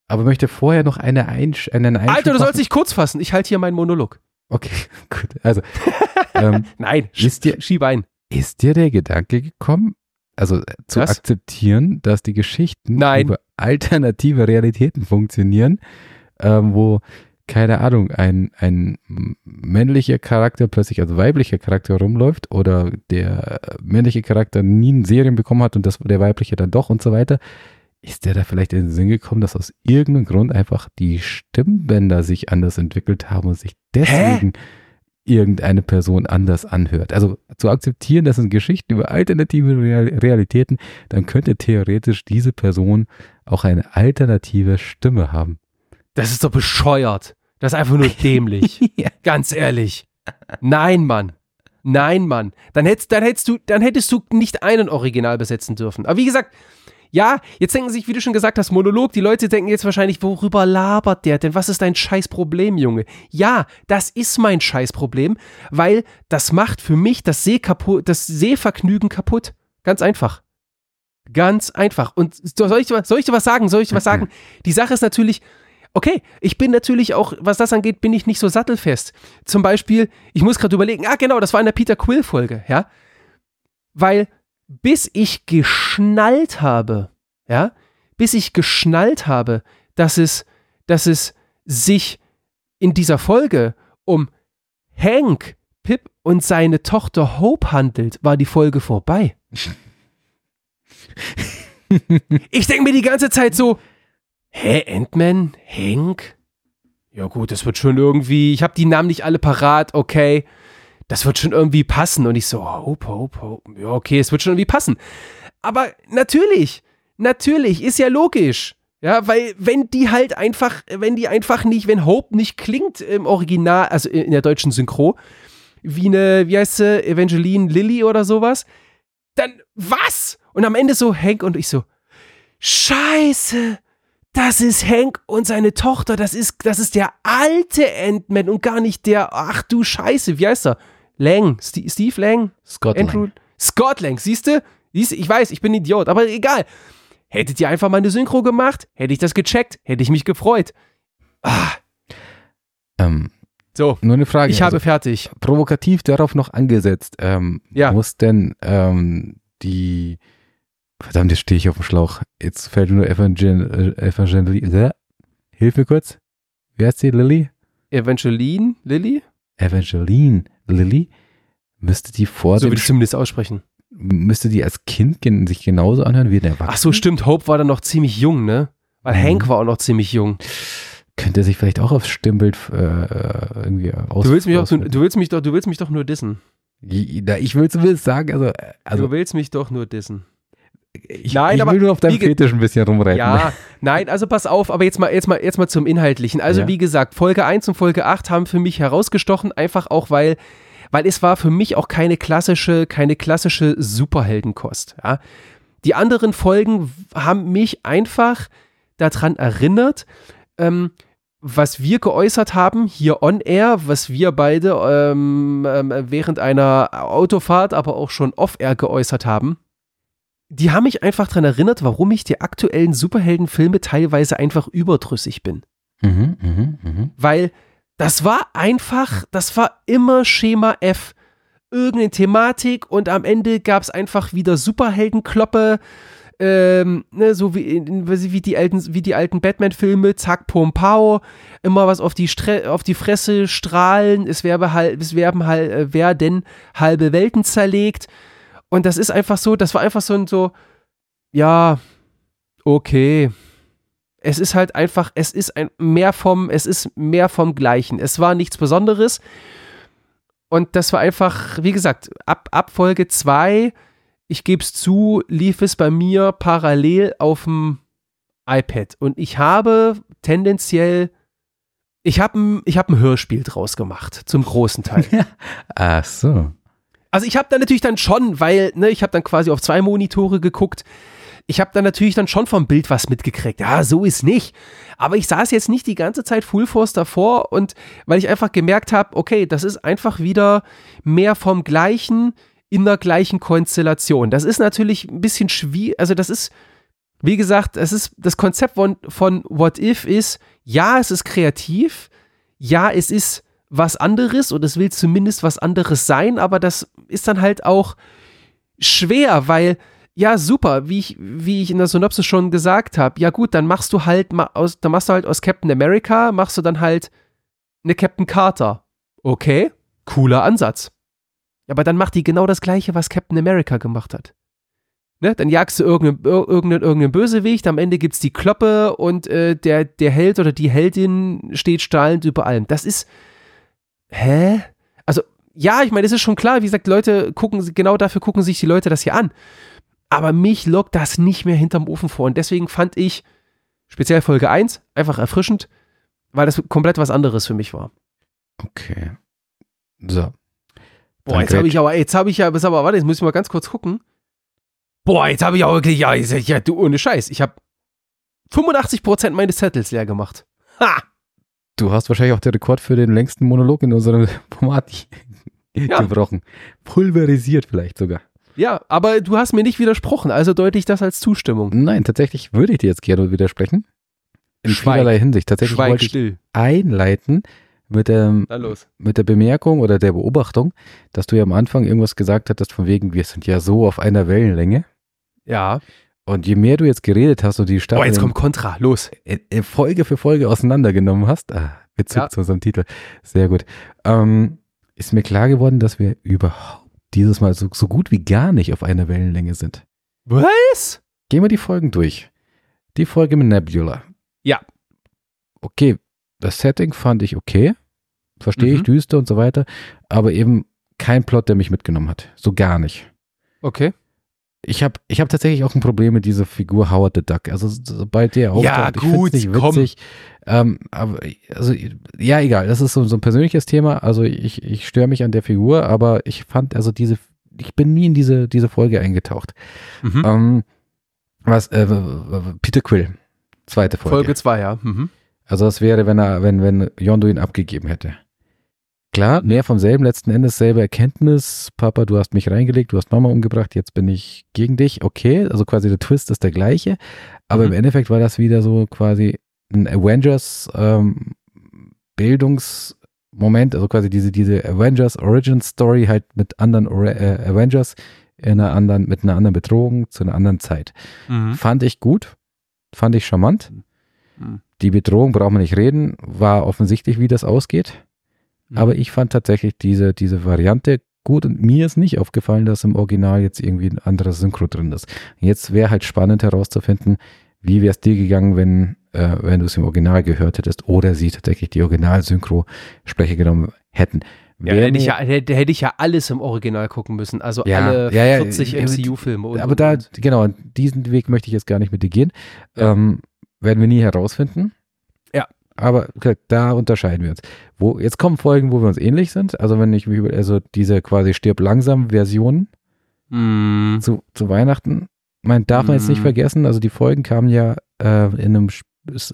[SPEAKER 1] Aber möchte vorher noch eine Einsch einen Einschub
[SPEAKER 2] Alter, du sollst dich kurz fassen. Ich halte hier meinen Monolog.
[SPEAKER 1] Okay, <laughs> gut. Also, ähm, <laughs>
[SPEAKER 2] Nein,
[SPEAKER 1] Wisst ihr-
[SPEAKER 2] schieb ein.
[SPEAKER 1] Ist dir der Gedanke gekommen, also äh, zu
[SPEAKER 2] Was?
[SPEAKER 1] akzeptieren, dass die Geschichten
[SPEAKER 2] Nein.
[SPEAKER 1] über alternative Realitäten funktionieren, ähm, wo, keine Ahnung, ein, ein männlicher Charakter plötzlich als weiblicher Charakter rumläuft oder der äh, männliche Charakter nie einen Serien bekommen hat und das der weibliche dann doch und so weiter. Ist der da vielleicht in den Sinn gekommen, dass aus irgendeinem Grund einfach die Stimmbänder sich anders entwickelt haben und sich deswegen irgendeine Person anders anhört. Also zu akzeptieren, das sind Geschichten über alternative Real Realitäten, dann könnte theoretisch diese Person auch eine alternative Stimme haben.
[SPEAKER 2] Das ist doch bescheuert. Das ist einfach nur <laughs> dämlich.
[SPEAKER 1] Ja.
[SPEAKER 2] Ganz ehrlich. Nein, Mann. Nein, Mann. Dann hättest, dann hättest du, dann hättest du nicht einen Original besetzen dürfen. Aber wie gesagt, ja, jetzt denken sich, wie du schon gesagt hast, Monolog. Die Leute denken jetzt wahrscheinlich, worüber labert der denn? Was ist dein Scheißproblem, Junge? Ja, das ist mein Scheißproblem, weil das macht für mich das, Seh kaputt, das Sehvergnügen kaputt. Ganz einfach. Ganz einfach. Und soll ich, soll ich dir was sagen? Soll ich dir was sagen? <laughs> Die Sache ist natürlich, okay, ich bin natürlich auch, was das angeht, bin ich nicht so sattelfest. Zum Beispiel, ich muss gerade überlegen, ah genau, das war in der Peter Quill-Folge, ja. Weil bis ich geschnallt habe, ja, bis ich geschnallt habe, dass es, dass es sich in dieser Folge um Hank, Pip und seine Tochter Hope handelt, war die Folge vorbei. <laughs> ich denke mir die ganze Zeit so, hä, Ant-Man, Hank? Ja gut, das wird schon irgendwie, ich habe die Namen nicht alle parat, okay, das wird schon irgendwie passen. Und ich so, Hope, Hope, Hope, ja okay, es wird schon irgendwie passen. Aber natürlich, natürlich, ist ja logisch. Ja, weil wenn die halt einfach, wenn die einfach nicht, wenn Hope nicht klingt im Original, also in der deutschen Synchro, wie eine, wie heißt sie, Evangeline Lilly oder sowas, dann was? Und am Ende so Hank und ich so, Scheiße, das ist Hank und seine Tochter, das ist, das ist der alte Ant-Man und gar nicht der, ach du Scheiße, wie heißt er? Lang, St Steve Lang?
[SPEAKER 1] Scott
[SPEAKER 2] Andrew? Scott Lang, siehst du? Ich weiß, ich bin ein Idiot, aber egal. Hättet ihr einfach mal eine Synchro gemacht, hätte ich das gecheckt, hätte ich mich gefreut. Ah,
[SPEAKER 1] Ähm,
[SPEAKER 2] so,
[SPEAKER 1] nur eine Frage.
[SPEAKER 2] ich habe
[SPEAKER 1] also,
[SPEAKER 2] fertig.
[SPEAKER 1] provokativ darauf noch angesetzt. Ähm,
[SPEAKER 2] Ja.
[SPEAKER 1] Muss denn ähm, die Verdammt, jetzt stehe ich auf dem Schlauch. Jetzt fällt nur Evangel äh, Evangeline. Äh, hilf mir kurz. Wer ist die Lilly?
[SPEAKER 2] Evangeline Lilly?
[SPEAKER 1] Evangeline Lilly? Müsste die vor
[SPEAKER 2] So
[SPEAKER 1] dem
[SPEAKER 2] würde ich zumindest aussprechen.
[SPEAKER 1] müsste die als Kind gen sich genauso anhören wie ein Erwachsener?
[SPEAKER 2] Ach so, stimmt, Hope war dann noch ziemlich jung, ne? Weil
[SPEAKER 1] Mhm.
[SPEAKER 2] Hank war auch noch ziemlich jung.
[SPEAKER 1] Könnte er sich vielleicht auch aufs Stimmbild äh, irgendwie aus
[SPEAKER 2] Du willst mich, auch,
[SPEAKER 1] auswirken?
[SPEAKER 2] du, willst mich doch, du willst mich doch nur dissen.
[SPEAKER 1] Ja, Ich will zumindest sagen, also, äh, also
[SPEAKER 2] du willst mich doch nur dissen.
[SPEAKER 1] Ich,
[SPEAKER 2] Nein,
[SPEAKER 1] ich
[SPEAKER 2] aber
[SPEAKER 1] will nur auf deinem Fetisch ein bisschen rumreiten.
[SPEAKER 2] Ja, nein, also pass auf, aber jetzt mal, jetzt mal, jetzt mal zum Inhaltlichen. Also
[SPEAKER 1] Ja.
[SPEAKER 2] wie gesagt, Folge 1 und Folge 8 haben für mich herausgestochen, einfach auch, weil, weil es war für mich auch keine klassische, keine klassische Superheldenkost. Ja. Die anderen Folgen haben mich einfach daran erinnert, ähm, was wir geäußert haben hier on air, was wir beide ähm, ähm, während einer Autofahrt, aber auch schon off air geäußert haben die haben mich einfach daran erinnert, warum ich die aktuellen Superheldenfilme teilweise einfach überdrüssig bin.
[SPEAKER 1] Mhm, mhm, mhm.
[SPEAKER 2] Weil das war einfach, das war immer Schema F. Irgendeine Thematik und am Ende gab es einfach wieder Superheldenkloppe, ähm, ne, so wie, wie, die alten, wie die alten Batman-Filme, zack, pum, pau, immer was auf die, Stre auf die Fresse strahlen, es, werbe halt, es werben halt, äh, werden halbe Welten zerlegt. Und das ist einfach so, das war einfach so ein so, ja, okay. Es ist halt einfach, es ist ein mehr vom, es ist mehr vom Gleichen. Es war nichts Besonderes. Und das war einfach, wie gesagt, ab, ab Folge 2, ich gebe es zu, lief es bei mir parallel auf dem iPad. Und ich habe tendenziell, ich habe ich hab ein Hörspiel draus gemacht, zum großen Teil. <laughs>
[SPEAKER 1] Ach so.
[SPEAKER 2] Also ich habe da natürlich dann schon, weil, ne, ich habe dann quasi auf zwei Monitore geguckt. Ich habe dann natürlich dann schon vom Bild was mitgekriegt. Ja, so ist nicht. Aber ich saß jetzt nicht die ganze Zeit Full Force davor und weil ich einfach gemerkt habe, okay, das ist einfach wieder mehr vom Gleichen in der gleichen Konstellation. Das ist natürlich ein bisschen schwierig, also das ist, wie gesagt, es ist das Konzept von, von What If ist, ja, es ist kreativ, ja, es ist was anderes und es will zumindest was anderes sein, aber das ist dann halt auch schwer, weil ja, super, wie ich, wie ich in der Synopsis schon gesagt habe. Ja, gut, dann machst du halt aus, dann machst du halt aus Captain America, machst du dann halt eine Captain Carter. Okay, cooler Ansatz. Aber dann macht die genau das gleiche, was Captain America gemacht hat. Ne? Dann jagst du irgendeinen, irgendeinen, irgendeinen Bösewicht, am Ende gibt's die Kloppe und äh, der, der Held oder die Heldin steht strahlend über allem. Das ist. Hä? Also, ja, ich meine, es ist schon klar, wie gesagt, Leute gucken, genau dafür gucken sich die Leute das hier an. Aber mich lockt das nicht mehr hinterm Ofen vor. Und deswegen fand ich speziell Folge 1 einfach erfrischend, weil das komplett was anderes für mich war.
[SPEAKER 1] Okay. So.
[SPEAKER 2] Boah, jetzt habe ich aber, jetzt habe ich ja, aber warte, jetzt muss ich mal ganz kurz gucken. Boah, jetzt habe ich auch wirklich, ja, ja, du, ohne Scheiß, ich habe 85% meines Zettels leer gemacht. Ha!
[SPEAKER 1] Du hast wahrscheinlich auch den Rekord für den längsten Monolog in unserem <laughs> Format ja. gebrochen. Pulverisiert vielleicht sogar.
[SPEAKER 2] Ja, aber du hast mir nicht widersprochen, also deute ich das als Zustimmung.
[SPEAKER 1] Nein, tatsächlich würde ich dir jetzt gerne widersprechen. In Schweig. vielerlei Hinsicht. Tatsächlich
[SPEAKER 2] Schweig
[SPEAKER 1] wollte
[SPEAKER 2] still.
[SPEAKER 1] ich einleiten mit der, mit der Bemerkung oder der Beobachtung, dass du ja am Anfang irgendwas gesagt hattest von wegen, wir sind ja so auf einer Wellenlänge.
[SPEAKER 2] Ja.
[SPEAKER 1] Und je mehr du jetzt geredet hast und die Staffel.
[SPEAKER 2] Oh, jetzt kommt Kontra, los.
[SPEAKER 1] Folge für Folge auseinandergenommen hast, ah, Bezug ja. zu unserem Titel, sehr gut, ähm, ist mir klar geworden, dass wir überhaupt dieses Mal so, so gut wie gar nicht auf einer Wellenlänge sind.
[SPEAKER 2] Was?
[SPEAKER 1] Gehen wir die Folgen durch. Die Folge mit Nebula.
[SPEAKER 2] Ja.
[SPEAKER 1] Okay, das Setting fand ich okay. Verstehe mhm. ich, düster und so weiter. Aber eben kein Plot, der mich mitgenommen hat. So gar nicht.
[SPEAKER 2] Okay
[SPEAKER 1] ich habe ich hab tatsächlich auch ein Problem mit dieser Figur Howard the Duck. Also sobald der auftaucht,
[SPEAKER 2] ja, gut,
[SPEAKER 1] ich nicht witzig. Ähm, aber also ja, egal. Das ist so, so ein persönliches Thema. Also ich, ich störe mich an der Figur, aber ich fand also diese, ich bin nie in diese diese Folge eingetaucht. Mhm. Ähm, was äh, Peter Quill, zweite Folge.
[SPEAKER 2] Folge zwei, ja. Mhm.
[SPEAKER 1] Also das wäre, wenn er, wenn wenn Yondo ihn abgegeben hätte. Klar, mehr vom selben, letzten Endes selbe Erkenntnis. Papa, du hast mich reingelegt, du hast Mama umgebracht, jetzt bin ich gegen dich. Okay, also quasi der Twist ist der gleiche. Aber mhm. im Endeffekt war das wieder so quasi ein Avengers ähm, Bildungsmoment, also quasi diese, diese Avengers Origin Story halt mit anderen äh, Avengers in einer anderen, mit einer anderen Bedrohung zu einer anderen Zeit. Mhm. Fand ich gut, fand ich charmant. Mhm. Die Bedrohung braucht man nicht reden, war offensichtlich, wie das ausgeht. Mhm. Aber ich fand tatsächlich diese, diese Variante gut und mir ist nicht aufgefallen, dass im Original jetzt irgendwie ein anderes Synchro drin ist. Jetzt wäre halt spannend herauszufinden, wie wäre es dir gegangen, wenn, äh, wenn du es im Original gehört hättest oder sie tatsächlich die Original-Synchro-Sprecher genommen hätten.
[SPEAKER 2] Ja, hätte ich ja, hätte, hätte ich ja alles im Original gucken müssen, also ja, alle ja, ja, 40 MCU-Filme.
[SPEAKER 1] Aber da, genau, diesen Weg möchte ich jetzt gar nicht mit dir gehen. Ähm, werden wir nie herausfinden. Aber da unterscheiden wir uns. Wo, jetzt kommen Folgen, wo wir uns ähnlich sind. Also wenn ich mich also diese quasi stirb langsam Version mm. zu, zu Weihnachten, man darf man jetzt nicht mm. vergessen, also die Folgen kamen ja äh, in einem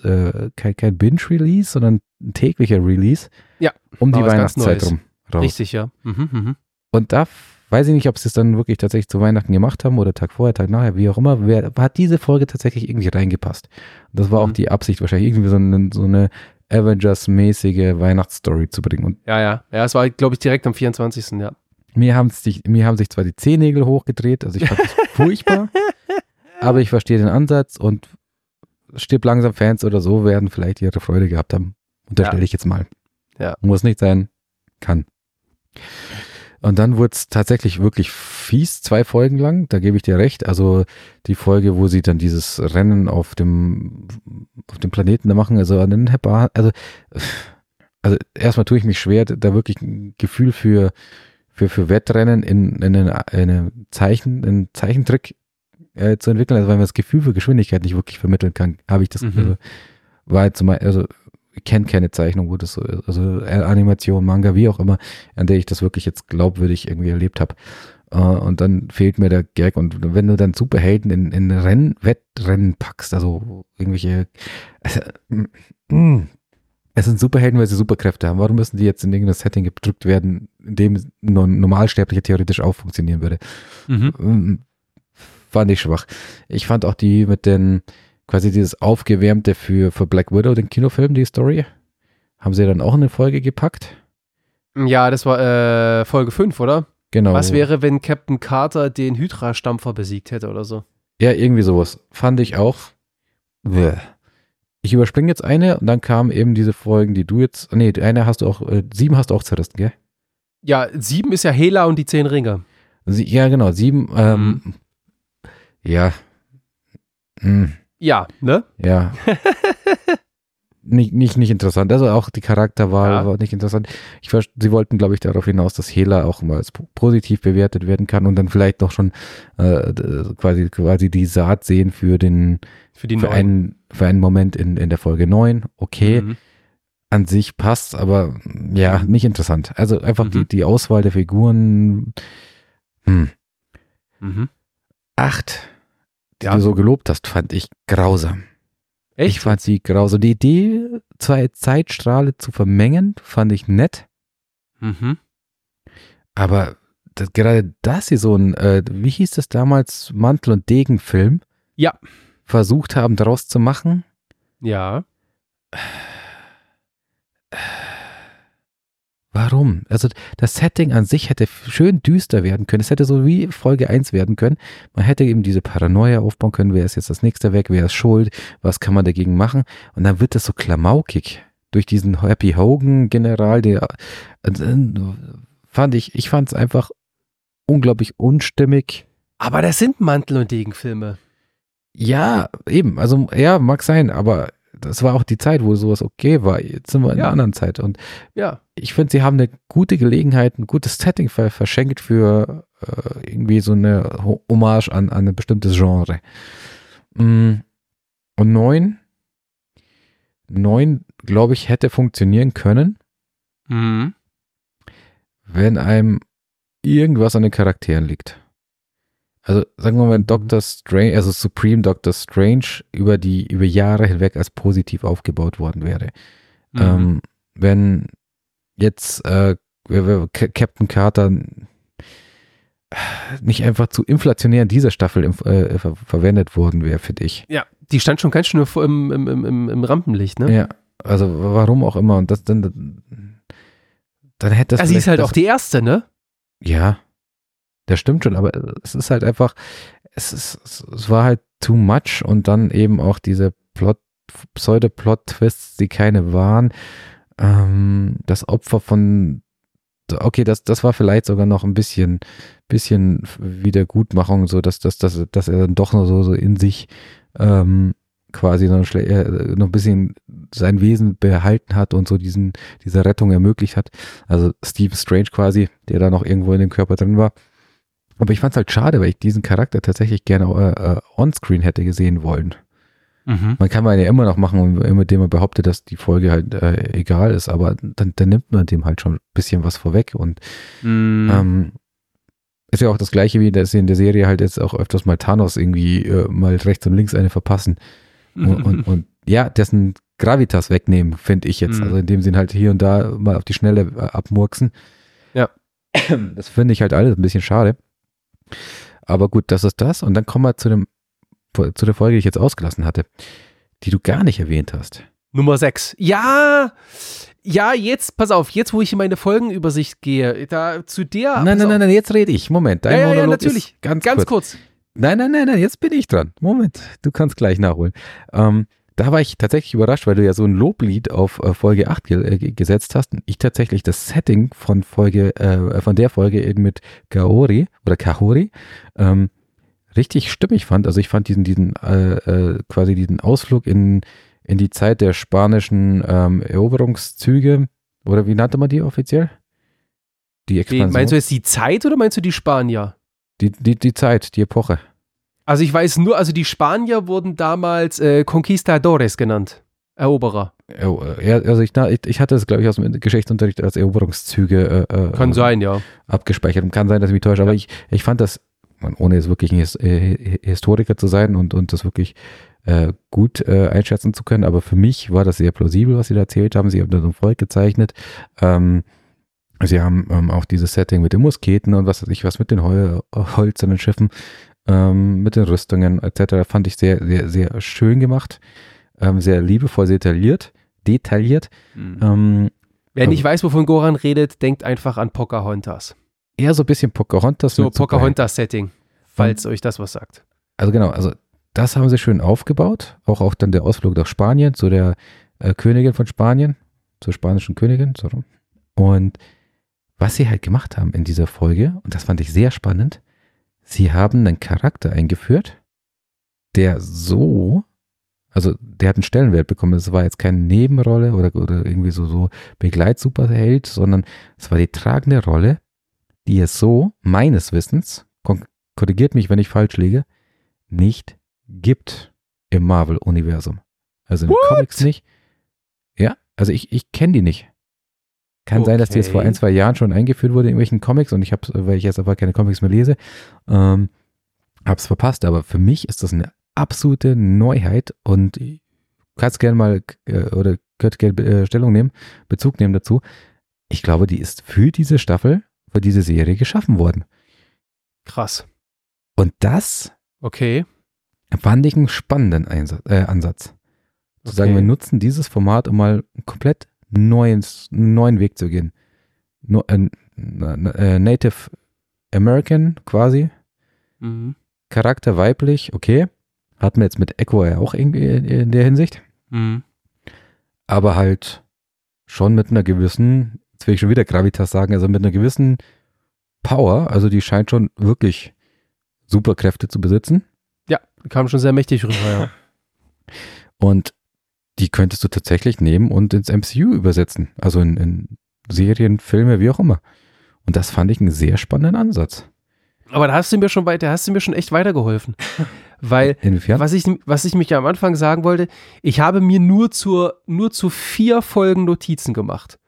[SPEAKER 1] äh, kein, kein Binge-Release, sondern ein täglicher Release.
[SPEAKER 2] Ja.
[SPEAKER 1] Um die Weihnachtszeit rum.
[SPEAKER 2] Raus. Richtig, ja. Mhm, mh.
[SPEAKER 1] Und da weiß ich nicht, ob sie es dann wirklich tatsächlich zu Weihnachten gemacht haben oder Tag vorher, Tag nachher, wie auch immer, wer, hat diese Folge tatsächlich irgendwie reingepasst. Das war mhm. auch die Absicht, wahrscheinlich irgendwie so eine, so eine Avengers-mäßige Weihnachtsstory zu bringen. Und
[SPEAKER 2] ja, ja, ja, es war, glaube ich, direkt am 24. Ja.
[SPEAKER 1] Mir haben, sich, mir haben sich zwar die Zehennägel hochgedreht, also ich fand das <laughs> furchtbar, aber ich verstehe den Ansatz und stirb langsam Fans oder so werden vielleicht ihre Freude gehabt haben. Unterstelle ja. ich jetzt mal.
[SPEAKER 2] Ja.
[SPEAKER 1] Muss nicht sein, kann. Und dann wurde es tatsächlich wirklich fies, zwei Folgen lang, da gebe ich dir recht. Also die Folge, wo sie dann dieses Rennen auf dem, auf dem Planeten da machen, also an den also also erstmal tue ich mich schwer, da wirklich ein Gefühl für, für, für Wettrennen in, in, in eine Zeichen, einen Zeichentrick äh, zu entwickeln, also weil man das Gefühl für Geschwindigkeit nicht wirklich vermitteln kann, habe ich das,
[SPEAKER 2] Mhm.
[SPEAKER 1] also, war jetzt mal, also kenne keine Zeichnung, wo das so ist, also äh, Animation, Manga, wie auch immer, an der ich das wirklich jetzt glaubwürdig irgendwie erlebt habe. Äh, und dann fehlt mir der Gag. Und wenn du dann Superhelden in, in Renn, Wettrennen packst, also irgendwelche, also, mm, es sind Superhelden, weil sie Superkräfte haben. Warum müssen die jetzt in irgendein Setting gedrückt werden, in dem ein Normalsterblicher theoretisch auch funktionieren würde?
[SPEAKER 2] Mhm.
[SPEAKER 1] Mm, Fand ich schwach. Ich fand auch die mit den, quasi dieses Aufgewärmte für, für Black Widow, den Kinofilm, die Story, haben sie dann auch in eine Folge gepackt.
[SPEAKER 2] Ja, das war äh, Folge 5, oder?
[SPEAKER 1] Genau.
[SPEAKER 2] Was wäre, wenn Captain Carter den Hydra-Stampfer besiegt hätte oder so?
[SPEAKER 1] Ja, irgendwie sowas. Fand ich auch. Bäh. Ich überspringe jetzt eine und dann kamen eben diese Folgen, die du jetzt. Nee, eine hast du auch, äh, sieben hast du auch zerrissen, gell?
[SPEAKER 2] Ja, 7 ist ja Hela und die 10 Ringe.
[SPEAKER 1] Sie, ja, genau, sieben. Ähm, Ja. Hm,
[SPEAKER 2] Ja, ne?
[SPEAKER 1] ja. <laughs> nicht, nicht, nicht interessant. Also auch die Charakterwahl
[SPEAKER 2] Ja.
[SPEAKER 1] war nicht interessant. Ich, sie wollten, glaube ich, darauf hinaus, dass Hela auch mal als po- positiv bewertet werden kann und dann vielleicht doch schon äh, d- quasi, quasi die Saat sehen für den
[SPEAKER 2] Für die
[SPEAKER 1] für einen, für einen Moment in, in der Folge 9. Okay,
[SPEAKER 2] Mhm.
[SPEAKER 1] an sich passt, aber ja, nicht interessant. Also einfach
[SPEAKER 2] Mhm.
[SPEAKER 1] die, die Auswahl der Figuren. Hm.
[SPEAKER 2] Mhm.
[SPEAKER 1] Acht, die
[SPEAKER 2] Ja.
[SPEAKER 1] du so gelobt hast, fand ich grausam. Ich
[SPEAKER 2] Echt?
[SPEAKER 1] fand sie grausam. Die Idee, zwei Zeitstrahle zu vermengen, fand ich nett,
[SPEAKER 2] Mhm.
[SPEAKER 1] aber das, gerade das hier so ein, äh, wie hieß das damals, Mantel- und Degen-Film,
[SPEAKER 2] Ja.
[SPEAKER 1] versucht haben, daraus zu machen,
[SPEAKER 2] Ja.
[SPEAKER 1] Warum? Also das Setting an sich hätte schön düster werden können. Es hätte so wie Folge 1 werden können. Man hätte eben diese Paranoia aufbauen können, wer ist jetzt das nächste weg, wer ist schuld, was kann man dagegen machen? Und dann wird das so klamaukig durch diesen Happy Hogan General, der äh, fand ich, ich fand es einfach unglaublich unstimmig.
[SPEAKER 2] Aber das sind Mantel- und Degenfilme.
[SPEAKER 1] Ja, eben, also ja, mag sein, aber das war auch die Zeit, wo sowas okay war. Jetzt sind wir in
[SPEAKER 2] Ja.
[SPEAKER 1] einer anderen Zeit und
[SPEAKER 2] Ja.
[SPEAKER 1] ich finde, sie haben eine gute Gelegenheit, ein gutes Setting ver verschenkt für äh, irgendwie so eine Ho- Hommage an, an ein bestimmtes Genre. Mm, Und neun, neun, glaube ich, hätte funktionieren können,
[SPEAKER 2] Mhm.
[SPEAKER 1] wenn einem irgendwas an den Charakteren liegt. Also sagen wir mal, wenn Doctor Strange, also Supreme Doctor Strange über die über Jahre hinweg als positiv aufgebaut worden wäre.
[SPEAKER 2] Mhm.
[SPEAKER 1] Ähm, wenn jetzt äh, Captain Carter nicht einfach zu inflationär in dieser Staffel im, äh, ver verwendet worden wäre, finde ich.
[SPEAKER 2] ja, die stand schon ganz schön im, im, im, im, Rampenlicht, ne?
[SPEAKER 1] Ja, also warum auch immer. Und das dann, dann hätte das.
[SPEAKER 2] ja, sie ist halt auch die erste, ne?
[SPEAKER 1] Ja, das stimmt schon, aber es ist halt einfach, es, ist, es, war halt too much und dann eben auch diese Plot, Pseudo-Plot-Twists, die keine waren. Ähm, das Opfer von, okay, das, das war vielleicht sogar noch ein bisschen, bisschen Wiedergutmachung, so dass, dass, dass, dass er dann doch noch so, so in sich ähm, quasi noch, schle- äh, ein bisschen sein Wesen behalten hat und so diesen, diese Rettung ermöglicht hat. Also Steve Strange quasi, der da noch irgendwo in dem Körper drin war. Aber ich fand es halt schade, weil ich diesen Charakter tatsächlich gerne äh, äh, onscreen hätte gesehen wollen.
[SPEAKER 2] Mhm.
[SPEAKER 1] Man kann man ja immer noch machen, indem man behauptet, dass die Folge halt äh, egal ist, aber dann, dann nimmt man dem halt schon ein bisschen was vorweg und
[SPEAKER 2] Mhm.
[SPEAKER 1] ähm, ist ja auch das gleiche wie dass sie in der Serie halt jetzt auch öfters mal Thanos irgendwie äh, mal rechts und links eine verpassen <laughs> und, und, und ja, dessen Gravitas wegnehmen, finde ich jetzt.
[SPEAKER 2] Mhm.
[SPEAKER 1] Also indem sie ihn halt hier und da mal auf die Schnelle äh, abmurksen.
[SPEAKER 2] Ja.
[SPEAKER 1] Das finde ich halt alles ein bisschen schade. Aber gut, das ist das. Und dann kommen wir zu dem zu der Folge, die ich jetzt ausgelassen hatte, die du gar nicht erwähnt hast.
[SPEAKER 2] Nummer 6. Ja, ja, jetzt, pass auf, jetzt, wo ich in meine Folgenübersicht gehe, da zu der.
[SPEAKER 1] nein, nein, nein, nein, jetzt rede ich. Moment, dein
[SPEAKER 2] Ja, ja, ja,
[SPEAKER 1] Monolog
[SPEAKER 2] natürlich.
[SPEAKER 1] ist ganz,
[SPEAKER 2] Ganz
[SPEAKER 1] kurz.
[SPEAKER 2] kurz.
[SPEAKER 1] Nein, nein, nein, nein, jetzt bin ich dran. Moment, du kannst gleich nachholen. Ähm, da war ich tatsächlich überrascht, weil du ja so ein Loblied auf äh, Folge 8 ge äh, ge- gesetzt hast und ich tatsächlich das Setting von Folge, äh, von der Folge eben mit Kaori oder Kahori ähm, richtig stimmig fand. Also ich fand diesen, diesen äh, äh, quasi diesen Ausflug in, in die Zeit der spanischen ähm, Eroberungszüge Oder wie nannte man die offiziell? Die Expansion.
[SPEAKER 2] meinst du jetzt die Zeit oder meinst du die Spanier?
[SPEAKER 1] die, die, die Zeit, die Epoche.
[SPEAKER 2] Also ich weiß nur, also die Spanier wurden damals äh, Conquistadores genannt. Eroberer.
[SPEAKER 1] Äh, ja, also ich, na, ich, ich hatte es, glaube ich, aus dem Geschichtsunterricht als Eroberungszüge äh, äh,
[SPEAKER 2] Kann sein, ja.
[SPEAKER 1] abgespeichert. Und kann sein, dass ich mich täusche, aber
[SPEAKER 2] Ja.
[SPEAKER 1] ich, ich fand das, ohne jetzt wirklich ein äh, Historiker zu sein und, und das wirklich äh, gut äh, einschätzen zu können, aber für mich war das sehr plausibel, was sie da erzählt haben. Sie haben da so ein Volk gezeichnet. Ähm, sie haben ähm, auch dieses Setting mit den Musketen und was weiß ich, was mit den Hol holzernen Schiffen, ähm, mit den Rüstungen etc. fand ich sehr, sehr, sehr schön gemacht. Ähm, sehr liebevoll, sehr detailliert. Detailliert. Ähm,
[SPEAKER 2] Wer nicht weiß, wovon Goran redet, denkt einfach an Pocahontas.
[SPEAKER 1] eher so ein bisschen Pocahontas.
[SPEAKER 2] So. Pocahontas-Setting, falls euch das was sagt.
[SPEAKER 1] Also genau, also das haben sie schön aufgebaut. Auch, auch dann der Ausflug nach Spanien, zu der äh, Königin von Spanien, zur spanischen Königin. So. Und was sie halt gemacht haben in dieser Folge, und das fand ich sehr spannend, sie haben einen Charakter eingeführt, der so, also der hat einen Stellenwert bekommen. Es war jetzt keine Nebenrolle oder, oder irgendwie so, so Begleitsuperheld, sondern es war die tragende Rolle, die es so, meines Wissens, korrigiert mich, wenn ich falsch liege, nicht gibt im Marvel-Universum. Also in
[SPEAKER 2] What?
[SPEAKER 1] Comics nicht. Ja, also ich, ich kenne die nicht. Kann sein, dass die jetzt vor
[SPEAKER 2] Okay.
[SPEAKER 1] ein, zwei Jahren schon eingeführt wurde in irgendwelchen Comics und ich habe, weil ich jetzt aber keine Comics mehr lese, ähm, habe es verpasst. Aber für mich ist das eine absolute Neuheit und ich kannst gerne mal äh, oder könnt gerne äh, Stellung nehmen, Bezug nehmen dazu. Ich glaube, die ist für diese Staffel, für diese Serie geschaffen worden.
[SPEAKER 2] Krass.
[SPEAKER 1] Und das
[SPEAKER 2] Okay.
[SPEAKER 1] fand ich einen spannenden Einsatz, äh, Ansatz. Zu sagen,
[SPEAKER 2] Okay.
[SPEAKER 1] wir nutzen dieses Format, um mal komplett neuen, neuen Weg zu gehen. No, äh, äh, Native American quasi,
[SPEAKER 2] Mhm.
[SPEAKER 1] Charakter weiblich, okay. Hatten wir jetzt mit Echo ja auch irgendwie in, der Hinsicht.
[SPEAKER 2] Mhm.
[SPEAKER 1] Aber halt schon mit einer gewissen, jetzt will ich schon wieder Gravitas sagen, also mit einer gewissen Power. Also die scheint schon wirklich Superkräfte zu besitzen.
[SPEAKER 2] Kam schon sehr mächtig rüber, ja. <laughs>
[SPEAKER 1] Und die könntest du tatsächlich nehmen und ins MCU übersetzen. Also in, in Serien, Filme, wie auch immer. Und das fand ich einen sehr spannenden Ansatz.
[SPEAKER 2] Aber da hast du mir schon weiter, hast du mir schon echt weitergeholfen. <laughs> Weil
[SPEAKER 1] Inwiefern?
[SPEAKER 2] Was ich, was ich mich am Anfang sagen wollte, ich habe mir nur, zur, nur zu vier Folgen Notizen gemacht.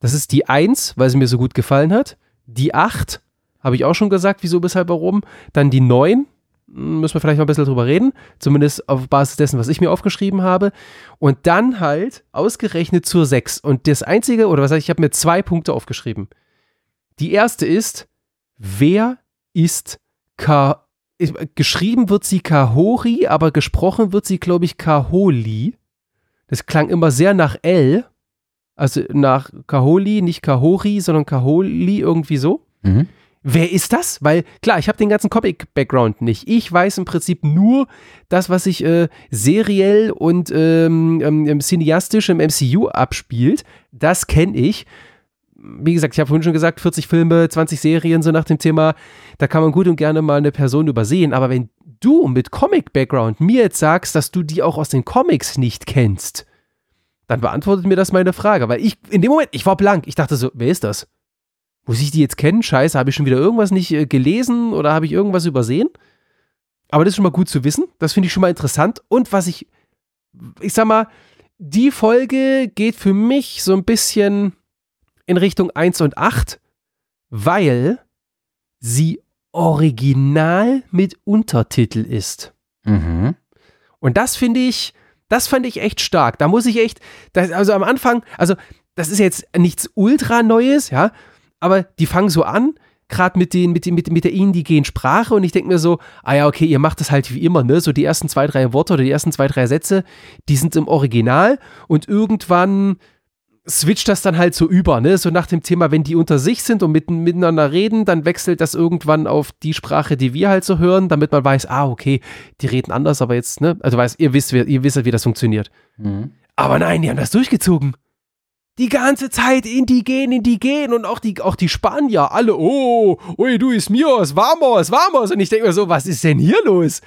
[SPEAKER 2] Das ist die 1, weil sie mir so gut gefallen hat. Die 8, habe ich auch schon gesagt, wieso, weshalb, warum. Dann die 9, hm, müssen wir vielleicht mal ein bisschen drüber reden. Zumindest auf Basis dessen, was ich mir aufgeschrieben habe. Und dann halt ausgerechnet zur 6. Und das Einzige, oder was sag ich, habe mir zwei Punkte aufgeschrieben. Die erste ist, wer ist ist- geschrieben wird sie Kahori, aber gesprochen wird sie, glaube ich, Kaholi. Das klang immer sehr nach L. Also nach Kaholi, nicht Kahori, sondern Kaholi, irgendwie so.
[SPEAKER 1] Mhm.
[SPEAKER 2] Wer ist das? Weil, klar, ich habe den ganzen Comic-Background nicht. Ich weiß im Prinzip nur das, was sich äh, seriell und ähm, ähm, cineastisch im MCU abspielt. Das kenne ich. Wie gesagt, ich habe vorhin schon gesagt, 40 Filme, 20 Serien, so nach dem Thema. Da kann man gut und gerne mal eine Person übersehen. Aber wenn du mit Comic-Background mir jetzt sagst, dass du die auch aus den Comics nicht kennst, dann beantwortet mir das meine Frage. Weil ich, in dem Moment, ich war blank. Ich dachte so, wer ist das? Muss ich die jetzt kennen? Scheiße, habe ich schon wieder irgendwas nicht äh, gelesen oder habe ich irgendwas übersehen? Aber das ist schon mal gut zu wissen. Das finde ich schon mal interessant. Und was ich, ich sag mal, die Folge geht für mich so ein bisschen in Richtung 1 und 8, weil sie original mit Untertitel ist.
[SPEAKER 1] Mhm.
[SPEAKER 2] Und das finde ich, das fand ich echt stark. Da muss ich echt, das, also am Anfang, also das ist jetzt nichts ultra Neues, ja, aber die fangen so an, gerade mit, den, mit, den, mit, mit der indigenen Sprache und ich denke mir so, ah ja, okay, ihr macht das halt wie immer, ne, so die ersten zwei, drei Worte oder die ersten zwei, drei Sätze, die sind im Original und irgendwann switcht das dann halt so über, ne? So nach dem Thema, wenn die unter sich sind und mitten, miteinander reden, dann wechselt das irgendwann auf die Sprache, die wir halt so hören, damit man weiß, ah, okay, die reden anders, aber jetzt, ne? Also weiß, ihr wisst, wie- ihr wisst, wie das funktioniert.
[SPEAKER 1] Mhm.
[SPEAKER 2] Aber nein, die haben das durchgezogen. Die ganze Zeit indigen, indigen und auch die, auch die Spanier, alle, oh, oi, du is mios, vamos, vamos. Und ich denke mir so, was ist denn hier los?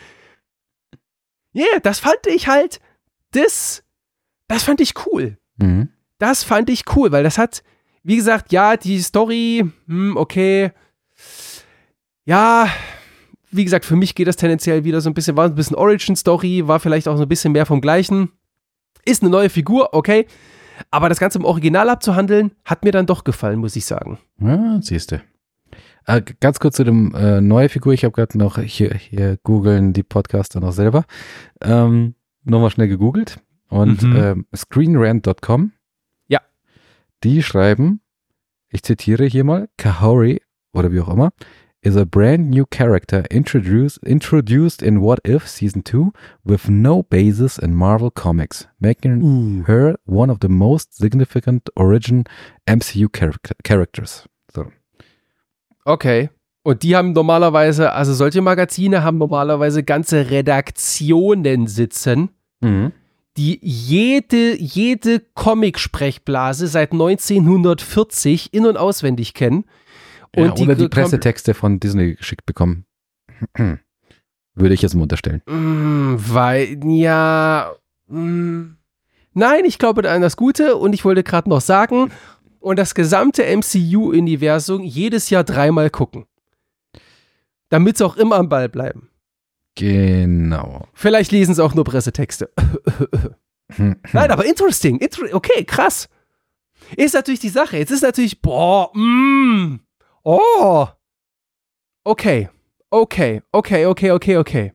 [SPEAKER 2] Ja, yeah, das fand ich halt, das, das fand ich cool
[SPEAKER 1] Mhm.
[SPEAKER 2] das fand ich cool, weil das hat wie gesagt, ja, die Story, hm, okay. Ja, wie gesagt, für mich geht das tendenziell wieder so ein bisschen, war ein bisschen Origin-Story, war vielleicht auch so ein bisschen mehr vom Gleichen. Ist eine neue Figur, okay. Aber das Ganze im Original abzuhandeln, hat mir dann doch gefallen, muss ich sagen.
[SPEAKER 1] Ja, siehst du. Äh, ganz kurz zu dem äh, neue Figur. Ich habe gerade noch hier, hier googeln die Podcaster noch selber. Ähm, Nochmal schnell gegoogelt. Und
[SPEAKER 2] Mhm.
[SPEAKER 1] ähm, screenrant.com.
[SPEAKER 2] Ja.
[SPEAKER 1] Die schreiben, ich zitiere hier mal, Kahori oder wie auch immer, is a brand new character introduced, introduced in What If Season 2 with no basis in Marvel Comics, making
[SPEAKER 2] Uh.
[SPEAKER 1] her one of the most significant origin MCU character characters. So.
[SPEAKER 2] Okay. Und die haben normalerweise, also solche Magazine haben normalerweise ganze Redaktionen sitzen,
[SPEAKER 1] Mhm.
[SPEAKER 2] die jede, jede Comic-Sprechblase seit 1940 in- und auswendig kennen. Und
[SPEAKER 1] ja, oder die Pressetexte von Disney geschickt bekommen. <clears throat> Würde ich jetzt mal unterstellen.
[SPEAKER 2] Mm, weil, ja. Mm, nein, ich glaube an das Gute und ich wollte gerade noch sagen, und das gesamte MCU-Universum jedes Jahr dreimal gucken. Damit sie auch immer am Ball bleiben.
[SPEAKER 1] Genau.
[SPEAKER 2] Vielleicht lesen sie auch nur Pressetexte. <laughs> Nein, aber interesting. Inter okay, krass. Ist natürlich die Sache. Jetzt ist natürlich, boah, mm, oh. Okay, okay, okay, okay, okay, okay.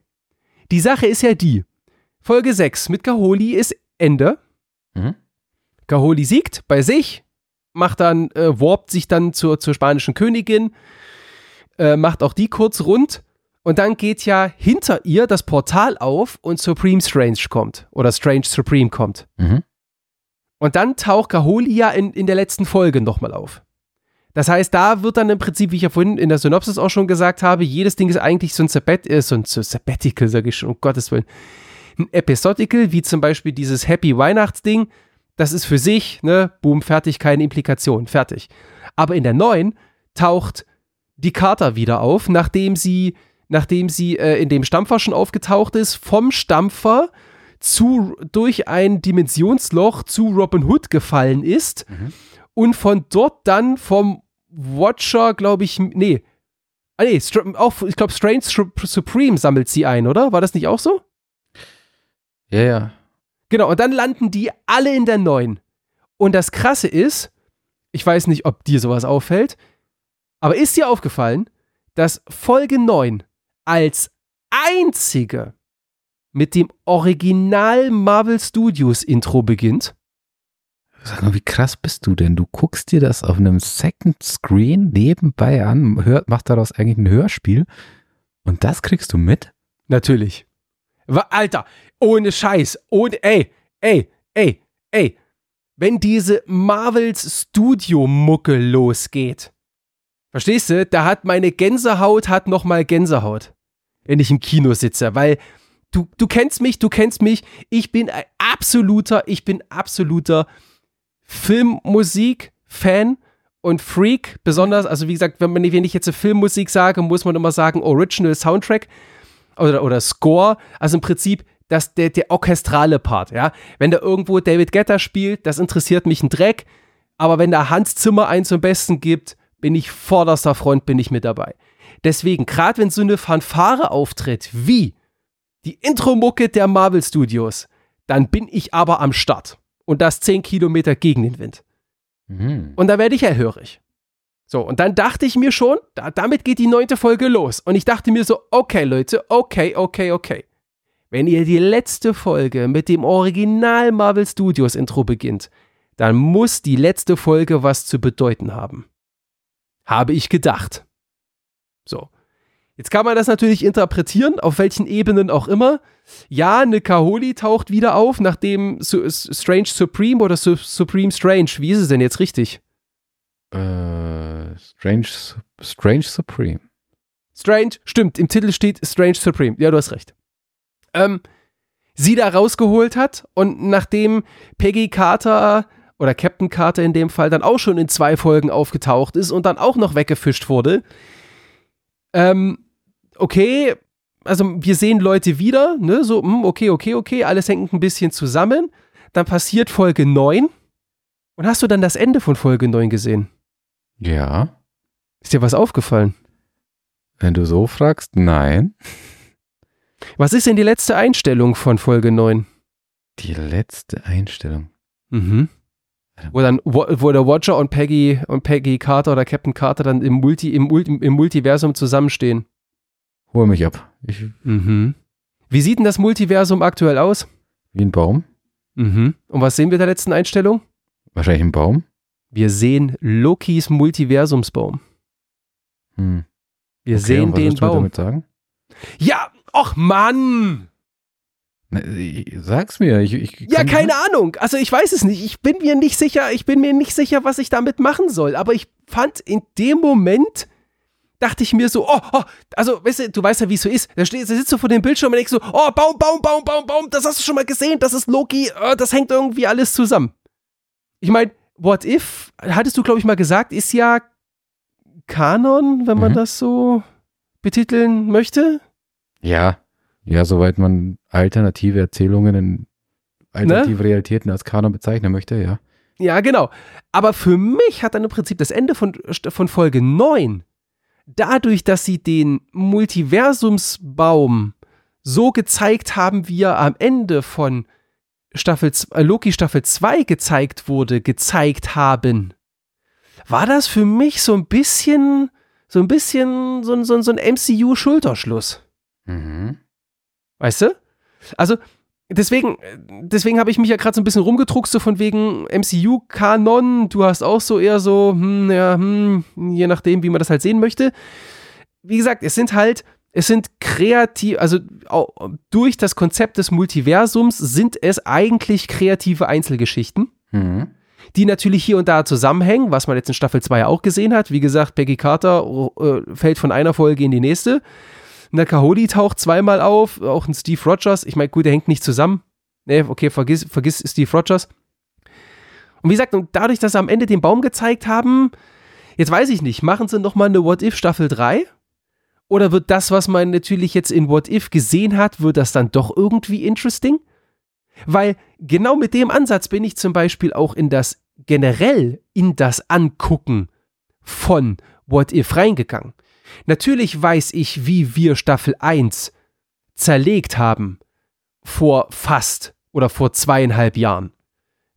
[SPEAKER 2] Die Sache ist ja die. Folge 6 mit Kaholi ist Ende.
[SPEAKER 1] Mhm.
[SPEAKER 2] Kaholi siegt bei sich, macht dann, äh, warpt sich dann zur, zur spanischen Königin, äh, macht auch die kurz rund und dann geht ja hinter ihr das Portal auf und Supreme Strange kommt. Oder Strange Supreme kommt.
[SPEAKER 1] Mhm.
[SPEAKER 2] Und dann taucht Kaholi ja in, in der letzten Folge nochmal auf. Das heißt, da wird dann im Prinzip, wie ich ja vorhin in der Synopsis auch schon gesagt habe, jedes Ding ist eigentlich so ein, Sabbat, äh, so ein Sabbatical, sage ich schon, um Gottes Willen. Ein Episodical, wie zum Beispiel dieses Happy Weihnachtsding, das ist für sich, ne, boom, fertig, keine Implikation, fertig. Aber in der neuen taucht die Carter wieder auf, nachdem sie, nachdem sie äh, in dem Stampfer schon aufgetaucht ist, vom Stampfer zu, durch ein Dimensionsloch zu Robin Hood gefallen ist
[SPEAKER 1] Mhm.
[SPEAKER 2] und von dort dann vom Watcher, glaube ich, nee, ah, nee, auch, ich glaube, Strange Su- Supreme sammelt sie ein, oder? War das nicht auch so?
[SPEAKER 1] Ja, ja.
[SPEAKER 2] Genau, und dann landen die alle in der neuen. Und das Krasse ist, ich weiß nicht, ob dir sowas auffällt, aber ist dir aufgefallen, dass Folge 9 als einzige mit dem Original Marvel Studios Intro beginnt?
[SPEAKER 1] Sag mal, wie krass bist du denn? Du guckst dir das auf einem Second Screen nebenbei an, hör, machst daraus eigentlich ein Hörspiel und das kriegst du mit?
[SPEAKER 2] Natürlich. Alter, ohne Scheiß, ohne, ey, ey, ey, ey, wenn diese Marvels Studio-Mucke losgeht, verstehst du, da hat meine Gänsehaut, hat nochmal Gänsehaut, wenn ich im Kino sitze, weil du, du kennst mich, du kennst mich, ich bin ein absoluter, ich bin absoluter Filmmusik-Fan und Freak, besonders, also wie gesagt, wenn, man, wenn ich jetzt Filmmusik sage, muss man immer sagen Original Soundtrack oder, oder Score, also im Prinzip das, der, der orchestrale Part, ja. Wenn da irgendwo David Guetta spielt, das interessiert mich ein Dreck, aber wenn da Hans Zimmer einen zum Besten gibt, bin ich vorderster Front, bin ich mit dabei. Deswegen, gerade wenn so eine Fanfare auftritt, wie die Intro-Mucke der Marvel Studios, dann bin ich aber am Start. Und das 10 Kilometer gegen den Wind.
[SPEAKER 1] Mhm.
[SPEAKER 2] Und da werde ich hellhörig. So, und dann dachte ich mir schon, da, damit geht die neunte Folge los. Und ich dachte mir so, okay, Leute, okay, okay, okay. Wenn ihr die letzte Folge mit dem Original Marvel Studios Intro beginnt, dann muss die letzte Folge was zu bedeuten haben. Habe ich gedacht. So. Jetzt kann man das natürlich interpretieren, auf welchen Ebenen auch immer. Ja, eine Kaholi taucht wieder auf, nachdem Su Strange Supreme oder Su Supreme Strange, wie ist es denn jetzt richtig?
[SPEAKER 1] Äh, Strange, Strange Supreme.
[SPEAKER 2] Strange, stimmt, im Titel steht Strange Supreme. Ja, du hast recht. Ähm, sie da rausgeholt hat und nachdem Peggy Carter oder Captain Carter in dem Fall dann auch schon in zwei Folgen aufgetaucht ist und dann auch noch weggefischt wurde, ähm, okay, also wir sehen Leute wieder, ne, so, hm, okay, okay, okay, alles hängt ein bisschen zusammen. Dann passiert Folge 9 Und hast du dann das Ende von Folge 9 gesehen?
[SPEAKER 1] Ja.
[SPEAKER 2] Ist dir was aufgefallen?
[SPEAKER 1] Wenn du so fragst, nein.
[SPEAKER 2] Was ist denn die letzte Einstellung von Folge 9?
[SPEAKER 1] Die letzte Einstellung.
[SPEAKER 2] Mhm. Wo dann, wo, der Watcher und Peggy und Peggy Carter oder Captain Carter dann im, Multi, im, im Multiversum zusammenstehen.
[SPEAKER 1] Hol mich ab. Ich,
[SPEAKER 2] Mhm. Wie sieht denn das Multiversum aktuell aus?
[SPEAKER 1] wie ein Baum.
[SPEAKER 2] Mhm. Und was sehen wir in der letzten Einstellung?
[SPEAKER 1] Wahrscheinlich ein Baum.
[SPEAKER 2] Wir sehen Lokis Multiversumsbaum.
[SPEAKER 1] Hm.
[SPEAKER 2] Wir
[SPEAKER 1] Okay,
[SPEAKER 2] sehen den Baum.
[SPEAKER 1] damit sagen?
[SPEAKER 2] Ja, ach Mann!
[SPEAKER 1] Ich- Sag's mir. Ich, ich
[SPEAKER 2] Ja, keine Ahnung. Also ich weiß es nicht. Ich bin mir nicht sicher, ich bin mir nicht sicher, was ich damit machen soll. Aber ich fand in dem Moment, dachte ich mir so, oh, oh also weißt du, du weißt ja, wie es so ist. Da, steht, da sitzt du vor dem Bildschirm und denkst so, oh, Baum, Baum, Baum, Baum, Baum, das hast du schon mal gesehen, das ist Loki, äh, das hängt irgendwie alles zusammen. Ich meine, What If, hattest du, glaube ich, mal gesagt, ist ja Kanon, wenn man
[SPEAKER 1] Mhm.
[SPEAKER 2] das so betiteln möchte.
[SPEAKER 1] Ja. Ja, soweit man alternative Erzählungen in
[SPEAKER 2] Ne?
[SPEAKER 1] alternative Realitäten als Kanon bezeichnen möchte, ja.
[SPEAKER 2] Ja, genau. Aber für mich hat dann im Prinzip das Ende von, von Folge 9, dadurch, dass sie den Multiversumsbaum so gezeigt haben, wie er am Ende von Staffel, äh, Loki Staffel 2 gezeigt wurde, gezeigt haben, war das für mich so ein bisschen, so ein bisschen so, so, so ein MCU-Schulterschluss.
[SPEAKER 1] Mhm.
[SPEAKER 2] Weißt du? Also, deswegen, deswegen habe ich mich ja gerade so ein bisschen rumgedruckt, so von wegen MCU-Kanon. Du hast auch so eher so, hm, ja, hm, je nachdem, wie man das halt sehen möchte. Wie gesagt, es sind halt, es sind kreativ, also durch das Konzept des Multiversums sind es eigentlich kreative Einzelgeschichten
[SPEAKER 1] Mhm.
[SPEAKER 2] die natürlich hier und da zusammenhängen, was man jetzt in Staffel 2 auch gesehen hat. Wie gesagt, Peggy Carter äh, fällt von einer Folge in die nächste. Nakaholi taucht zweimal auf, auch ein Steve Rogers. Ich meine, gut, der hängt nicht zusammen. Nee, okay, vergiss, vergiss Steve Rogers. Und wie gesagt, dadurch, dass sie am Ende den Baum gezeigt haben, jetzt weiß ich nicht, machen sie nochmal eine What If Staffel 3? Oder wird das, was man natürlich jetzt in What If gesehen hat, wird das dann doch irgendwie interesting? Weil genau mit dem Ansatz bin ich zum Beispiel auch in das generell in das Angucken von What If reingegangen. Natürlich weiß ich, wie wir Staffel 1 zerlegt haben vor fast oder vor zweieinhalb Jahren.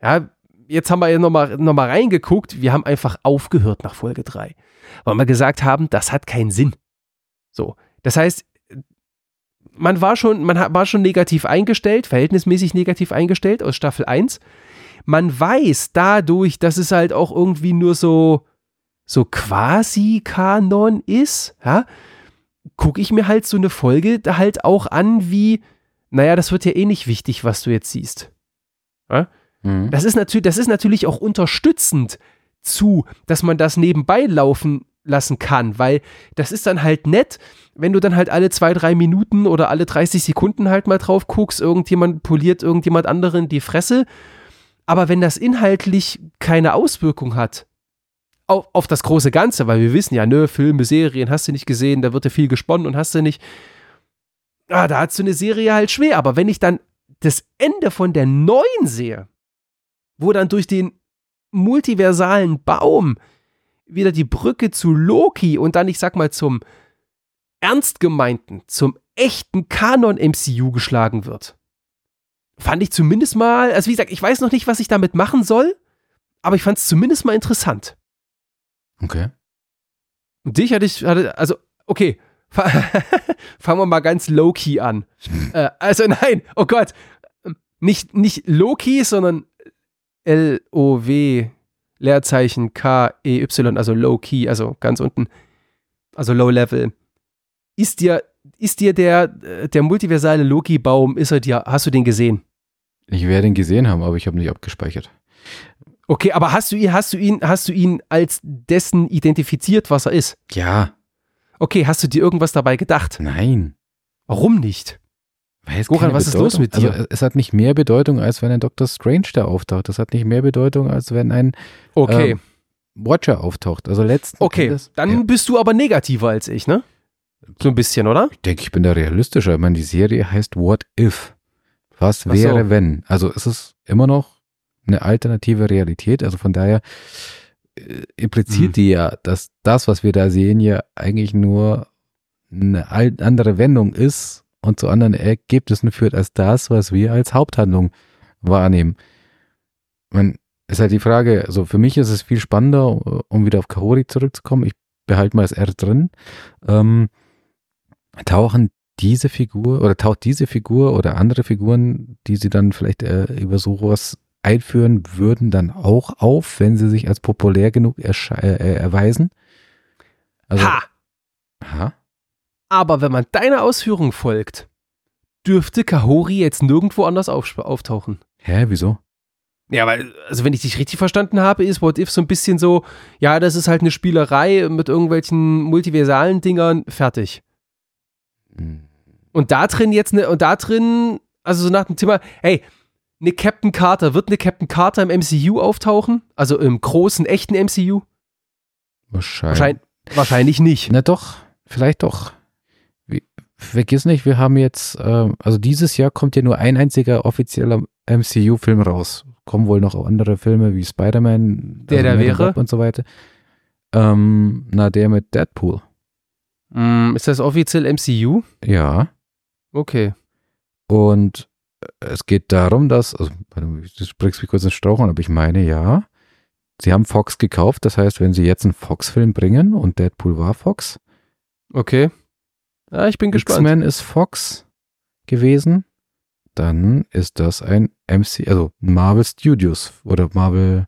[SPEAKER 2] Ja, jetzt haben wir ja nochmal noch mal reingeguckt, wir haben einfach aufgehört nach Folge 3, weil wir gesagt haben, das hat keinen Sinn. So, das heißt, man war schon, man war schon negativ eingestellt, verhältnismäßig negativ eingestellt aus Staffel 1. Man weiß dadurch, dass es halt auch irgendwie nur so, so quasi Kanon ist, ja, gucke ich mir halt so eine Folge da halt auch an wie, naja, das wird ja eh nicht wichtig, was du jetzt siehst.
[SPEAKER 1] Mhm.
[SPEAKER 2] Das ist, natürlich, das ist natürlich auch unterstützend zu, dass man das nebenbei laufen lassen kann, weil das ist dann halt nett, wenn du dann halt alle zwei, drei Minuten oder alle 30 Sekunden halt mal drauf guckst, irgendjemand poliert irgendjemand anderen die Fresse. Aber wenn das inhaltlich keine Auswirkung hat auf, auf das große Ganze, weil wir wissen ja, ne, Filme, Serien, hast du nicht gesehen, da wird ja viel gesponnen und hast du nicht. Ah, da hast du eine Serie halt schwer. Aber wenn ich dann das Ende von der neuen sehe, wo dann durch den multiversalen Baum wieder die Brücke zu Loki und dann, ich sag mal, zum ernst gemeinten, zum echten Kanon-MCU geschlagen wird. Fand ich zumindest mal, also wie gesagt, ich weiß noch nicht, was ich damit machen soll, aber ich fand es zumindest mal interessant.
[SPEAKER 1] Okay.
[SPEAKER 2] Und dich hatte ich, hatte, also, okay, <laughs> fa- fangen wir mal ganz low-key an. <laughs> äh, also nein, oh Gott, nicht, nicht low-key, sondern L-O-W, Leerzeichen K-E-Y, also low-key, also ganz unten, also low-level. Ist dir, ist dir der, der multiversale Loki-Baum, ist er dir, hast du den gesehen?
[SPEAKER 1] Ich werde ihn gesehen haben, aber ich habe nicht abgespeichert.
[SPEAKER 2] Okay, aber hast du ihn, hast du ihn, hast du ihn als dessen identifiziert, was er ist?
[SPEAKER 1] Ja.
[SPEAKER 2] Okay, hast du dir irgendwas dabei gedacht?
[SPEAKER 1] Nein.
[SPEAKER 2] Warum nicht?
[SPEAKER 1] Weil es
[SPEAKER 2] Goran, was ist los
[SPEAKER 1] Bedeutung-
[SPEAKER 2] mit dir?
[SPEAKER 1] Also, es hat nicht mehr Bedeutung, als wenn ein Dr. Strange da auftaucht. Das hat nicht mehr Bedeutung, als wenn ein
[SPEAKER 2] Okay,
[SPEAKER 1] Ähm, Watcher auftaucht. Also letzten
[SPEAKER 2] okay,
[SPEAKER 1] Endes,
[SPEAKER 2] dann
[SPEAKER 1] ja,
[SPEAKER 2] bist du aber negativer als ich, ne? So ein bisschen, oder?
[SPEAKER 1] ich denke, ich bin da realistischer. Ich meine, die Serie heißt What If? Was
[SPEAKER 2] so.
[SPEAKER 1] wäre, wenn? Also es ist immer noch eine alternative Realität. Also von daher äh, impliziert
[SPEAKER 2] Mhm.
[SPEAKER 1] die ja, dass das, was wir da sehen, ja eigentlich nur eine andere Wendung ist und zu anderen Ergebnissen führt als das, was wir als Haupthandlung wahrnehmen. Man, ist halt die Frage, also für mich ist es viel spannender, um wieder auf Kahori zurückzukommen. Ich behalte mal das R drin. Ähm, tauchen diese Figur oder taucht diese Figur oder andere Figuren, die sie dann vielleicht äh, über sowas einführen würden, dann auch auf, wenn sie sich als populär genug ersche- äh, erweisen? Also,
[SPEAKER 2] ha!
[SPEAKER 1] Aha.
[SPEAKER 2] Aber wenn man deiner Ausführung folgt, dürfte Kahori jetzt nirgendwo anders auf, auftauchen.
[SPEAKER 1] Hä, wieso?
[SPEAKER 2] Ja, weil, also wenn ich dich richtig verstanden habe, ist What If so ein bisschen so, ja, das ist halt eine Spielerei mit irgendwelchen multiversalen Dingern, fertig.
[SPEAKER 1] Hm.
[SPEAKER 2] Und da drin jetzt eine, und da drin, also so nach dem Thema, hey, eine Captain Carter, wird eine Captain Carter im MCU auftauchen? Also im großen, echten MCU?
[SPEAKER 1] Wahrscheinlich.
[SPEAKER 2] Wahrscheinlich, wahrscheinlich nicht.
[SPEAKER 1] Na doch, vielleicht doch. Wie, vergiss nicht, wir haben jetzt, ähm, also dieses Jahr kommt ja nur ein einziger offizieller MCU-Film raus. Kommen wohl noch andere Filme wie Spider-Man,
[SPEAKER 2] Der da
[SPEAKER 1] Man
[SPEAKER 2] wäre?
[SPEAKER 1] Und so weiter. Ähm, na, der mit Deadpool.
[SPEAKER 2] Mm, ist das offiziell MCU?
[SPEAKER 1] Ja.
[SPEAKER 2] Okay.
[SPEAKER 1] Und äh, es geht darum, dass, also, du sprichst mich kurz ins Straucheln, aber ich meine, ja. Sie haben Fox gekauft, das heißt, wenn sie jetzt einen Fox-Film bringen und Deadpool war Fox,
[SPEAKER 2] Okay. Ja, ich bin gespannt.
[SPEAKER 1] X-Men ist Fox gewesen, dann ist das ein MC, also Marvel Studios oder Marvel,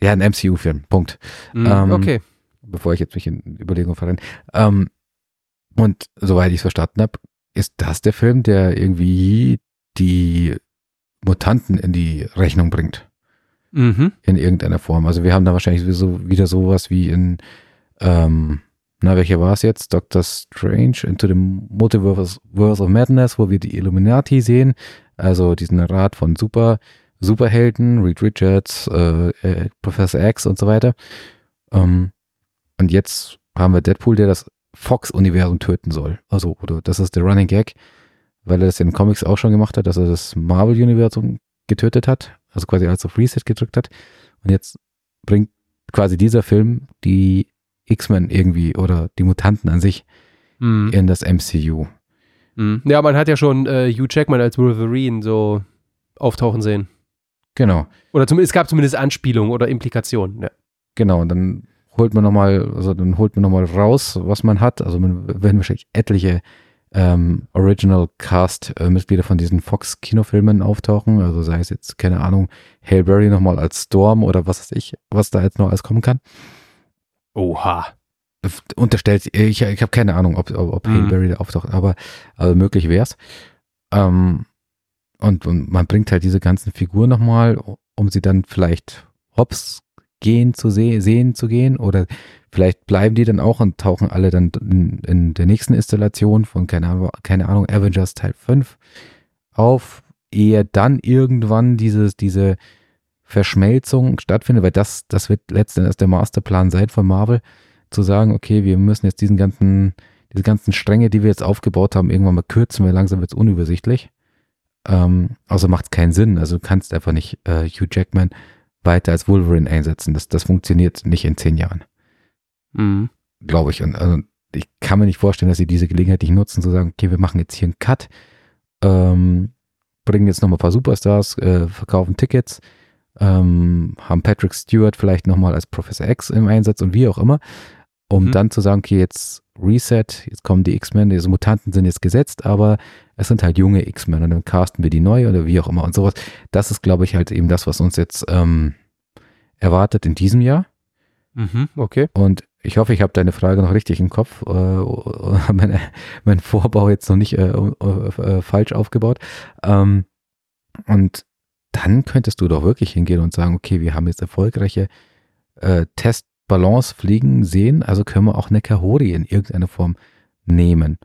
[SPEAKER 1] ja, ein MCU-Film, Punkt.
[SPEAKER 2] Mm,
[SPEAKER 1] ähm,
[SPEAKER 2] okay.
[SPEAKER 1] Bevor ich jetzt mich in Überlegungen verrenne. Ähm, und soweit ich es verstanden habe, ist das der Film, der irgendwie die Mutanten in die Rechnung bringt,
[SPEAKER 2] Mhm.
[SPEAKER 1] in irgendeiner Form. Also wir haben da wahrscheinlich so, wieder sowas wie in, ähm, na, welcher war es jetzt? Doctor Strange into the Multiverse Verse of Madness, wo wir die Illuminati sehen, also diesen Rat von Super, Superhelden, Reed Richards, äh, äh, Professor X und so weiter. Ähm, und jetzt haben wir Deadpool, der das Fox-Universum töten soll. Also, oder das ist der Running Gag, weil er das in den Comics auch schon gemacht hat, dass er das Marvel-Universum getötet hat, also quasi als auf Reset gedrückt hat. Und jetzt bringt quasi dieser Film die X-Men irgendwie oder die Mutanten an sich
[SPEAKER 2] Mm.
[SPEAKER 1] in das MCU.
[SPEAKER 2] Mm. Ja, man hat ja schon äh, Hugh Jackman als Wolverine so auftauchen sehen.
[SPEAKER 1] Genau,
[SPEAKER 2] Oder zumindest, es gab zumindest Anspielungen oder Implikationen. Ja.
[SPEAKER 1] genau. Und dann holt man nochmal, also dann holt man nochmal raus, was man hat. Also man werden wahrscheinlich etliche ähm, Original Cast äh, Mitglieder von diesen Fox Kinofilmen auftauchen. Also sei es jetzt, keine Ahnung, Hail Berry nochmal als Storm oder was weiß ich, was da jetzt noch alles kommen kann.
[SPEAKER 2] Oha.
[SPEAKER 1] Unterstellt, ich, ich habe keine Ahnung, ob, ob, ob
[SPEAKER 2] Mhm.
[SPEAKER 1] Hail Berry da auftaucht, aber also möglich wär's. Ähm, und, und man bringt halt diese ganzen Figuren nochmal, um sie dann vielleicht hops gehen zu se sehen zu gehen oder vielleicht bleiben die dann auch und tauchen alle dann in, in der nächsten Installation von, keine Ahnung, keine Ahnung, Avengers Teil 5 auf, ehe dann irgendwann dieses, diese Verschmelzung stattfindet, weil das, das wird letzten Endes der Masterplan sein von Marvel, zu sagen, okay, wir müssen jetzt diesen ganzen, diese ganzen Stränge, die wir jetzt aufgebaut haben, irgendwann mal kürzen, weil langsam wird es unübersichtlich. Ähm, also macht es keinen Sinn. Also du kannst einfach nicht äh, Hugh Jackman weiter als Wolverine einsetzen. Das, das funktioniert nicht in zehn Jahren,
[SPEAKER 2] Mm.
[SPEAKER 1] glaube ich. Und also ich kann mir nicht vorstellen, dass sie diese Gelegenheit nicht nutzen, zu sagen, okay, wir machen jetzt hier einen Cut, ähm, bringen jetzt nochmal ein paar Superstars, äh, verkaufen Tickets, ähm, haben Patrick Stewart vielleicht nochmal als Professor X im Einsatz und wie auch immer, um
[SPEAKER 2] Mhm.
[SPEAKER 1] dann zu sagen, okay, jetzt Reset, jetzt kommen die X-Men, diese Mutanten sind jetzt gesetzt, aber es sind halt junge X-Men und dann casten wir die neu oder wie auch immer und sowas. Das ist, glaube ich, halt eben das, was uns jetzt ähm, erwartet in diesem Jahr.
[SPEAKER 2] Mhm. Okay.
[SPEAKER 1] Und ich hoffe, ich habe deine Frage noch richtig im Kopf. Äh, <laughs> mein, mein Vorbau jetzt noch nicht äh, äh, falsch aufgebaut. Ähm, und dann könntest du doch wirklich hingehen und sagen, okay, wir haben jetzt erfolgreiche äh, Testballons-Fliegen sehen, also können wir auch eine Kahori in irgendeiner Form nehmen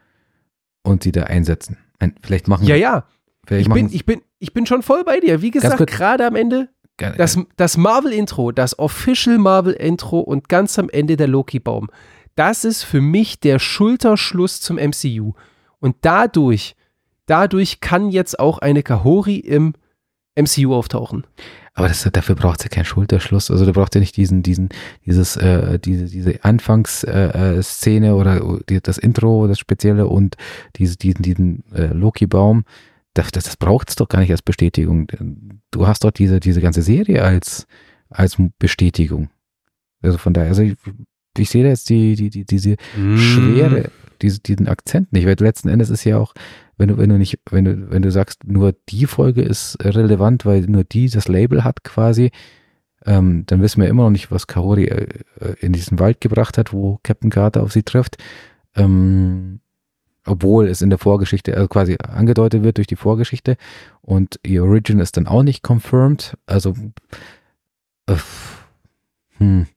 [SPEAKER 1] und sie da einsetzen. Ein, vielleicht machen
[SPEAKER 2] Ja, ja.
[SPEAKER 1] vielleicht
[SPEAKER 2] Ich
[SPEAKER 1] machen
[SPEAKER 2] bin, ich, bin, ich bin schon voll bei dir. Wie gesagt, gerade am Ende
[SPEAKER 1] gerne-
[SPEAKER 2] das, das Marvel-Intro, das Official Marvel-Intro und ganz am Ende der Loki-Baum. Das ist für mich der Schulterschluss zum MCU. Und dadurch, dadurch kann jetzt auch eine Kahori im MCU auftauchen.
[SPEAKER 1] Aber das, dafür braucht es ja keinen Schulterschluss. Also da braucht ja nicht diesen, diesen, dieses, äh, diese, diese Anfangsszene äh, oder die, das Intro, das Spezielle und diese, diesen, diesen äh, Loki-Baum. Das, das, das braucht es doch gar nicht als Bestätigung. Du hast doch diese, diese ganze Serie als, als Bestätigung. Also von daher, also ich, ich sehe da jetzt die, die, die, diese mm. Schwere, diese, diesen Akzent nicht, weil letzten Endes ist ja auch, wenn du, wenn du nicht, wenn du, wenn du sagst, nur die Folge ist relevant, weil nur die das Label hat quasi, ähm, dann wissen wir immer noch nicht, was Kaori äh, äh, in diesen Wald gebracht hat, wo Captain Carter auf sie trifft. Ähm, obwohl es in der Vorgeschichte also quasi angedeutet wird durch die Vorgeschichte und ihr Origin ist dann auch nicht confirmed. Also, äh, hm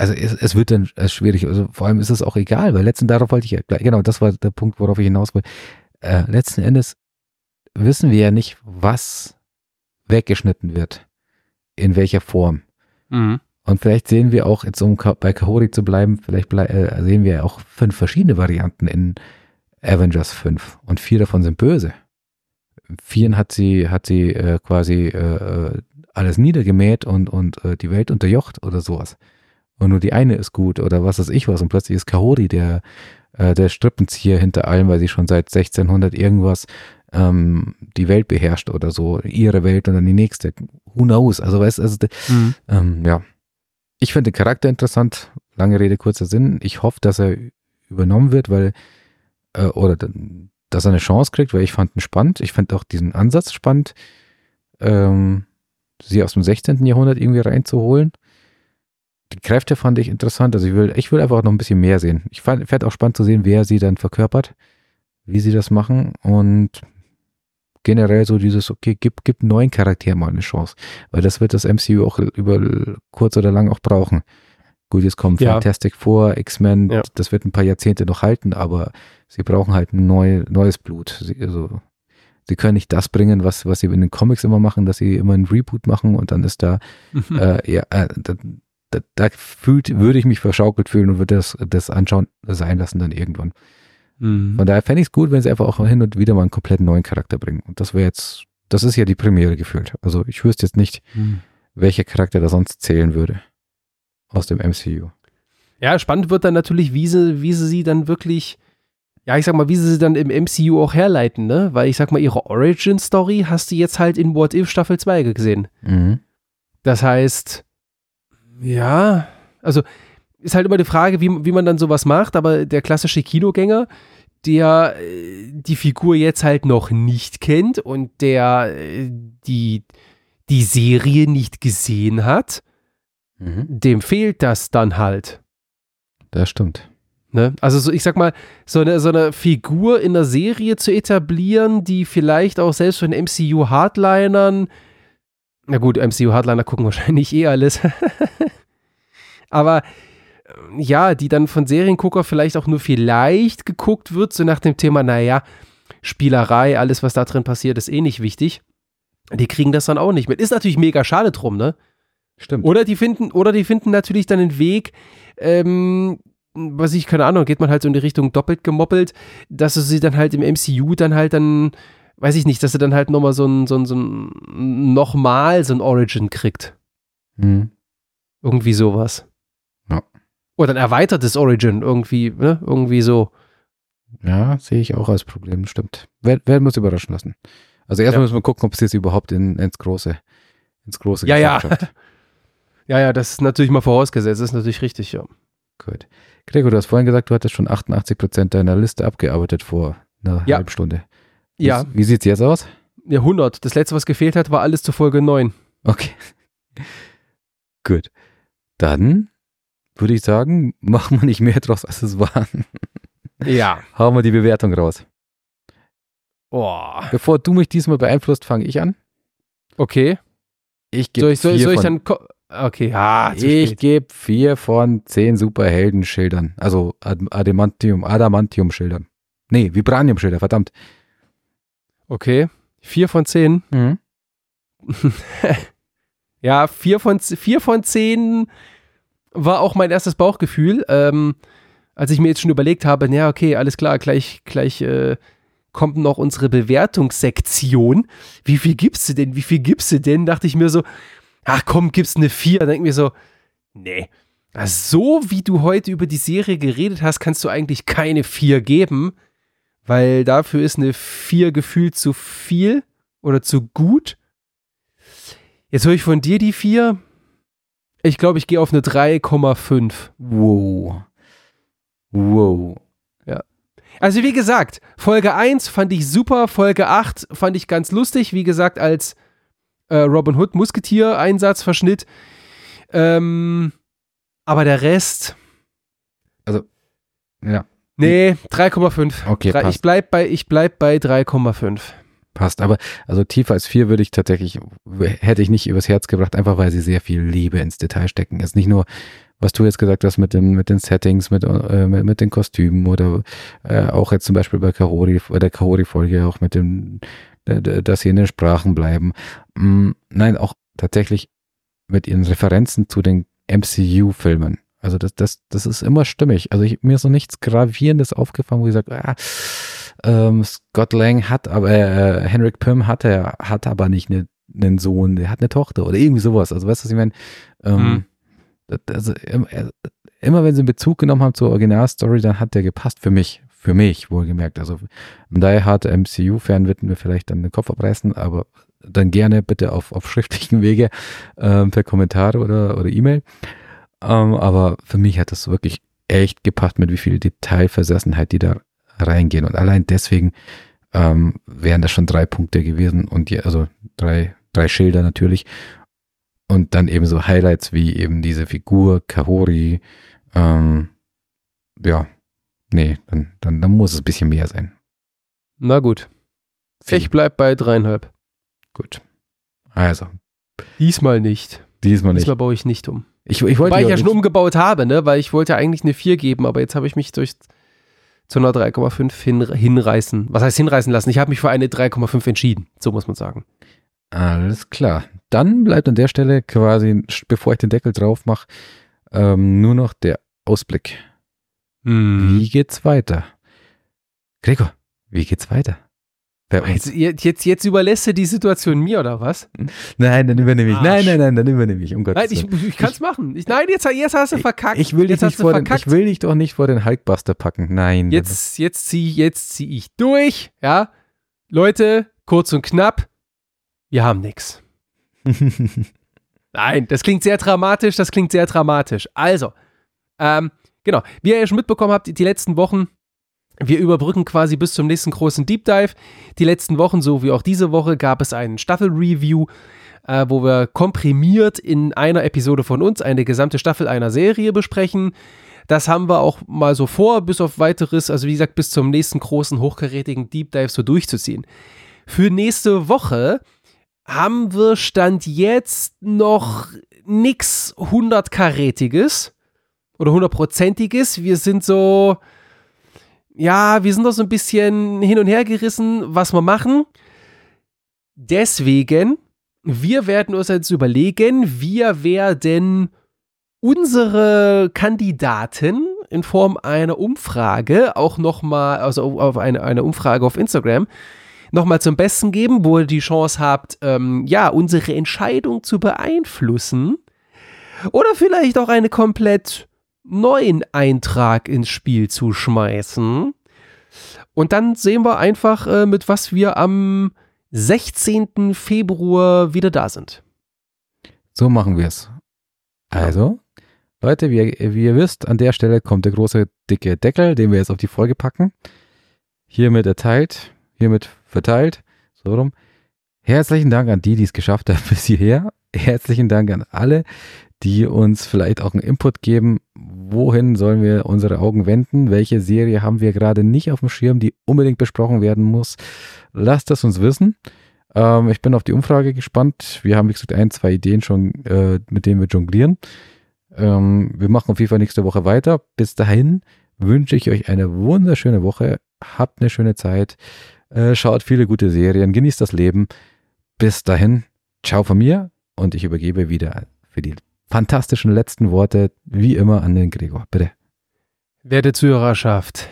[SPEAKER 1] also es, es wird dann schwierig. Also vor allem ist es auch egal, weil letzten darauf wollte ich ja, genau, das war der Punkt, worauf ich hinaus wollte. Äh, letzten Endes wissen wir ja nicht, was weggeschnitten wird, in welcher Form. Mhm. Und vielleicht sehen wir auch, jetzt um bei Kahori zu bleiben, vielleicht blei äh, sehen wir ja auch fünf verschiedene Varianten in Avengers 5 und vier davon sind böse. Vieren hat sie, hat sie äh, quasi äh, äh alles niedergemäht und, und äh, die Welt unterjocht oder sowas und nur die eine ist gut oder was weiß ich was und plötzlich ist Kahori der, äh, der Strippenzieher hinter allem, weil sie schon seit 1600 irgendwas ähm, die Welt beherrscht oder so, ihre Welt und dann die nächste. Who knows? Also weißt also mhm. ähm, ja. Ich finde den Charakter interessant, lange Rede, kurzer Sinn. Ich hoffe, dass er übernommen wird, weil äh, oder dass er eine Chance kriegt, weil ich fand ihn spannend. Ich fand auch diesen Ansatz spannend, ähm, sie aus dem 16. Jahrhundert irgendwie reinzuholen die Kräfte fand ich interessant. Also ich will, ich will einfach noch ein bisschen mehr sehen. Ich fände auch spannend zu sehen, wer sie dann verkörpert, wie sie das machen und generell so dieses, okay, gib, gib neuen Charakteren mal eine Chance. Weil das wird das MCU auch über kurz oder lang auch brauchen. Gut, jetzt kommen ja. Fantastic Four, X-Men, ja. das wird ein paar Jahrzehnte noch halten, aber sie brauchen halt ein neu, neues Blut. Sie, also, sie können nicht das bringen, was, was sie in den Comics immer machen, dass sie immer ein Reboot machen und dann ist da, äh, ja, äh, da, da fühlt, würde ich mich verschaukelt fühlen und würde das, das anschauen sein lassen dann irgendwann. Mhm. Von daher fände ich es gut, wenn sie einfach auch hin und wieder mal einen komplett neuen Charakter bringen. Und das wäre jetzt, das ist ja die Premiere gefühlt. Also ich wüsste jetzt nicht, mhm. welcher Charakter da sonst zählen würde aus dem MCU.
[SPEAKER 2] Ja, spannend wird dann natürlich, wie sie, wie sie sie dann wirklich, ja, ich sag mal, wie sie sie dann im MCU auch herleiten, ne? Weil ich sag mal, ihre Origin-Story hast du jetzt halt in What If Staffel 2 gesehen. Mhm. Das heißt, ja, also ist halt immer die Frage, wie, wie man dann sowas macht, aber der klassische Kinogänger, der äh, die Figur jetzt halt noch nicht kennt und der äh, die, die Serie nicht gesehen hat, mhm. dem fehlt das dann halt.
[SPEAKER 1] Das stimmt.
[SPEAKER 2] Ne? Also so, ich sag mal, so eine, so eine Figur in der Serie zu etablieren, die vielleicht auch selbst von MCU-Hardlinern na gut, MCU-Hardliner gucken <laughs> wahrscheinlich eh alles. <laughs> Aber äh, ja, die dann von Seriengucker vielleicht auch nur vielleicht geguckt wird, so nach dem Thema, naja, Spielerei, alles, was da drin passiert, ist eh nicht wichtig. Die kriegen das dann auch nicht mit. Ist natürlich mega schade drum, ne?
[SPEAKER 1] Stimmt.
[SPEAKER 2] Oder die finden, oder die finden natürlich dann einen Weg, ähm, was ich, keine Ahnung, geht man halt so in die Richtung doppelt gemoppelt, dass du sie dann halt im MCU dann halt dann weiß ich nicht, dass er dann halt nochmal so ein, so ein, so ein, nochmal so ein Origin kriegt. Mhm. Irgendwie sowas.
[SPEAKER 1] Ja.
[SPEAKER 2] Oder ein erweitertes Origin, irgendwie, ne? Irgendwie so.
[SPEAKER 1] Ja, sehe ich auch als Problem, stimmt. Werden wir uns überraschen lassen. Also erstmal ja. müssen wir gucken, ob es jetzt überhaupt in, ins große, ins große
[SPEAKER 2] Ja, ja. <laughs> ja, ja, das ist natürlich mal vorausgesetzt, das ist natürlich richtig, ja.
[SPEAKER 1] Gut. Gregor, du hast vorhin gesagt, du hattest schon 88 Prozent deiner Liste abgearbeitet vor einer ja. halben Stunde.
[SPEAKER 2] Ja.
[SPEAKER 1] Wie sieht es jetzt aus?
[SPEAKER 2] Ja, 100. Das letzte, was gefehlt hat, war alles zur Folge 9.
[SPEAKER 1] Okay. <laughs> Gut. Dann würde ich sagen, <laughs> machen wir nicht mehr draus, als es war. <laughs>
[SPEAKER 2] Ja.
[SPEAKER 1] Hauen wir die Bewertung raus.
[SPEAKER 2] Boah.
[SPEAKER 1] Bevor du mich diesmal beeinflusst, fange ich an.
[SPEAKER 2] Okay.
[SPEAKER 1] Ich gebe
[SPEAKER 2] soll, soll, soll ich dann. Okay, ja.
[SPEAKER 1] Ich gebe vier von zehn Superhelden-Schildern. Also Adamantium, Adamantium-Schildern. Nee, Vibranium-Schilder, verdammt.
[SPEAKER 2] Okay. Vier von zehn. Mhm. <laughs> ja, vier von, vier von zehn war auch mein erstes Bauchgefühl. Ähm, als ich mir jetzt schon überlegt habe, ja, okay, alles klar, gleich, gleich, äh, kommt noch unsere Bewertungssektion. Wie viel gibst du denn? Wie viel gibst du denn? Dachte ich mir so, ach komm, gibst eine 4. Dann denke ich mir so, nee. So wie du heute über die Serie geredet hast, kannst du eigentlich keine 4 geben, weil dafür ist eine 4 gefühlt zu viel oder zu gut. Jetzt höre ich von dir die 4. Ich glaube, ich gehe auf eine 3,5.
[SPEAKER 1] Wow. Wow.
[SPEAKER 2] Ja. Also wie gesagt, Folge 1 fand ich super, Folge 8 fand ich ganz lustig, wie gesagt, als äh, Robin Hood Musketier-Einsatzverschnitt. Ähm, aber der Rest.
[SPEAKER 1] Also, ja.
[SPEAKER 2] Nee, 3,5.
[SPEAKER 1] Okay,
[SPEAKER 2] Drei-
[SPEAKER 1] passt.
[SPEAKER 2] Ich bleib bei, ich bleib bei 3,5.
[SPEAKER 1] Passt, aber also tiefer als vier würde ich tatsächlich, hätte ich nicht übers Herz gebracht, einfach weil sie sehr viel Liebe ins Detail stecken. Jetzt nicht nur, was du jetzt gesagt hast mit den, mit den Settings, mit, äh, mit, den Kostümen oder äh, auch jetzt zum Beispiel bei Kahori, bei der Kahori-Folge auch mit dem, äh, dass sie in den Sprachen bleiben. Mm, nein, auch tatsächlich mit ihren Referenzen zu den MCU-Filmen. Also das, das, das ist immer stimmig. Also ich, mir ist noch nichts Gravierendes aufgefallen, wo ich sage, ah, ähm, Scott Lang hat, aber äh, Henrik Pym hatte, hat aber nicht ne, einen Sohn, der hat eine Tochter oder irgendwie sowas. Also weißt du, was ich meine? Ähm,
[SPEAKER 2] Mhm.
[SPEAKER 1] Also, immer, äh, immer wenn sie einen Bezug genommen haben zur Originalstory, dann hat der gepasst für mich. Für mich, wohlgemerkt. Also ein Die Hard MCU-Fan wird mir vielleicht dann den Kopf abreißen, aber dann gerne bitte auf, auf schriftlichen Wege ähm, per Kommentare oder, oder E-Mail. Ähm, aber für mich hat das wirklich echt gepasst, mit wie viel Detailversessenheit die da reingehen. Und allein deswegen ähm, wären das schon drei Punkte gewesen und die, also drei, drei Schilder natürlich. Und dann eben so Highlights wie eben diese Figur, Kahori. Ähm, ja, nee, dann, dann, dann muss es ein bisschen mehr sein.
[SPEAKER 2] Na gut. Ich bleib bei dreieinhalb.
[SPEAKER 1] Gut. Also,
[SPEAKER 2] Diesmal nicht.
[SPEAKER 1] diesmal nicht.
[SPEAKER 2] Diesmal baue ich nicht um.
[SPEAKER 1] Ich, ich wollte
[SPEAKER 2] Weil ich ja schon umgebaut habe, ne? Weil ich wollte ja eigentlich eine 4 geben, aber jetzt habe ich mich durch zu einer 3,5 hin, hinreißen. Was heißt hinreißen lassen? Ich habe mich für eine 3,5 entschieden. So muss man sagen.
[SPEAKER 1] Alles klar. Dann bleibt an der Stelle quasi, bevor ich den Deckel drauf mache, ähm, nur noch der Ausblick.
[SPEAKER 2] Hm.
[SPEAKER 1] Wie geht's weiter? Gregor, wie geht's weiter?
[SPEAKER 2] Jetzt, jetzt, jetzt, überlässt du die Situation mir, oder was?
[SPEAKER 1] Nein, dann übernehme ich. Nein,
[SPEAKER 2] Arsch.
[SPEAKER 1] nein, nein, dann übernehme ich. Um Gottes
[SPEAKER 2] Nein, ich, ich kann es machen. Ich, nein, jetzt, jetzt hast du verkackt.
[SPEAKER 1] ich will dich nicht vor den, ich will dich doch nicht vor den Hulkbuster packen. Nein.
[SPEAKER 2] Jetzt, jetzt zieh, jetzt zieh ich durch, ja. Leute, kurz und knapp, wir haben nichts. <laughs> Nein, das klingt sehr dramatisch, das klingt sehr dramatisch. Also, ähm, genau, wie ihr ja schon mitbekommen habt, die letzten Wochen, wir überbrücken quasi bis zum nächsten großen Deep Dive. Die letzten Wochen, so wie auch diese Woche, gab es einen Staffel-Review, äh, wo wir komprimiert in einer Episode von uns eine gesamte Staffel einer Serie besprechen. Das haben wir auch mal so vor, bis auf weiteres, also wie gesagt, bis zum nächsten großen, hochkarätigen Deep Dive so durchzuziehen. Für nächste Woche haben wir Stand jetzt noch nix 100-karätiges oder 100-prozentiges. Wir sind so, ja, wir sind doch so ein bisschen hin und her gerissen, was wir machen. Deswegen, wir werden uns jetzt überlegen, wir werden unsere Kandidaten in Form einer Umfrage auch nochmal, also auf eine, eine Umfrage auf Instagram, nochmal zum Besten geben, wo ihr die Chance habt, ähm, ja, unsere Entscheidung zu beeinflussen. Oder vielleicht auch einen komplett neuen Eintrag ins Spiel zu schmeißen. Und dann sehen wir einfach, äh, mit was wir am 16. Februar wieder da sind.
[SPEAKER 1] So machen wir es. Also, Leute, wie, wie ihr wisst, an der Stelle kommt der große, dicke Deckel, den wir jetzt auf die Folge packen. Hiermit erteilt, hiermit verteilt. So rum. Herzlichen Dank an die, die es geschafft haben <laughs> bis hierher. Herzlichen Dank an alle, die uns vielleicht auch einen Input geben. Wohin sollen wir unsere Augen wenden? Welche Serie haben wir gerade nicht auf dem Schirm, die unbedingt besprochen werden muss? Lasst es uns wissen. Ähm, ich bin auf die Umfrage gespannt. Wir haben, wie gesagt, ein, zwei Ideen schon, äh, mit denen wir jonglieren. Ähm, wir machen auf jeden Fall nächste Woche weiter. Bis dahin wünsche ich euch eine wunderschöne Woche. Habt eine schöne Zeit. Äh, schaut viele gute Serien. Genießt das Leben. Bis dahin. Ciao von mir. Und ich übergebe wieder für die fantastischen letzten Worte, wie immer, an den Gregor. Bitte.
[SPEAKER 2] Werte Zuhörerschaft,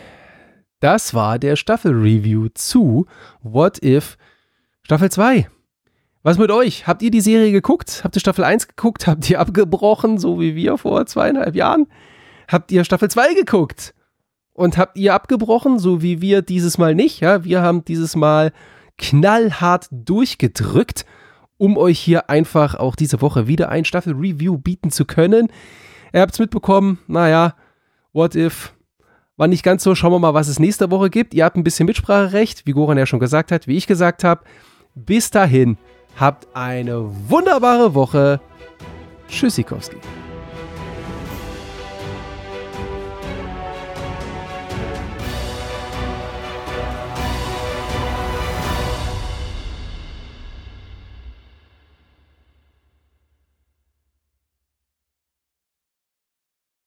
[SPEAKER 2] Das war der Staffel-Review zu What If Staffel 2. Was mit euch? Habt ihr die Serie geguckt? Habt ihr Staffel 1 geguckt? Habt ihr abgebrochen, so wie wir vor zweieinhalb Jahren? Habt ihr Staffel 2 geguckt? Und habt ihr abgebrochen, so wie wir dieses Mal nicht? Ja, wir haben dieses Mal knallhart durchgedrückt, um euch hier einfach auch diese Woche wieder ein Staffel-Review bieten zu können. Ihr habt es mitbekommen, naja, What If war nicht ganz so. Schauen wir mal, was es nächste Woche gibt. Ihr habt ein bisschen Mitspracherecht, wie Goran ja schon gesagt hat, wie ich gesagt habe. Bis dahin, habt eine wunderbare Woche. Tschüssikowski.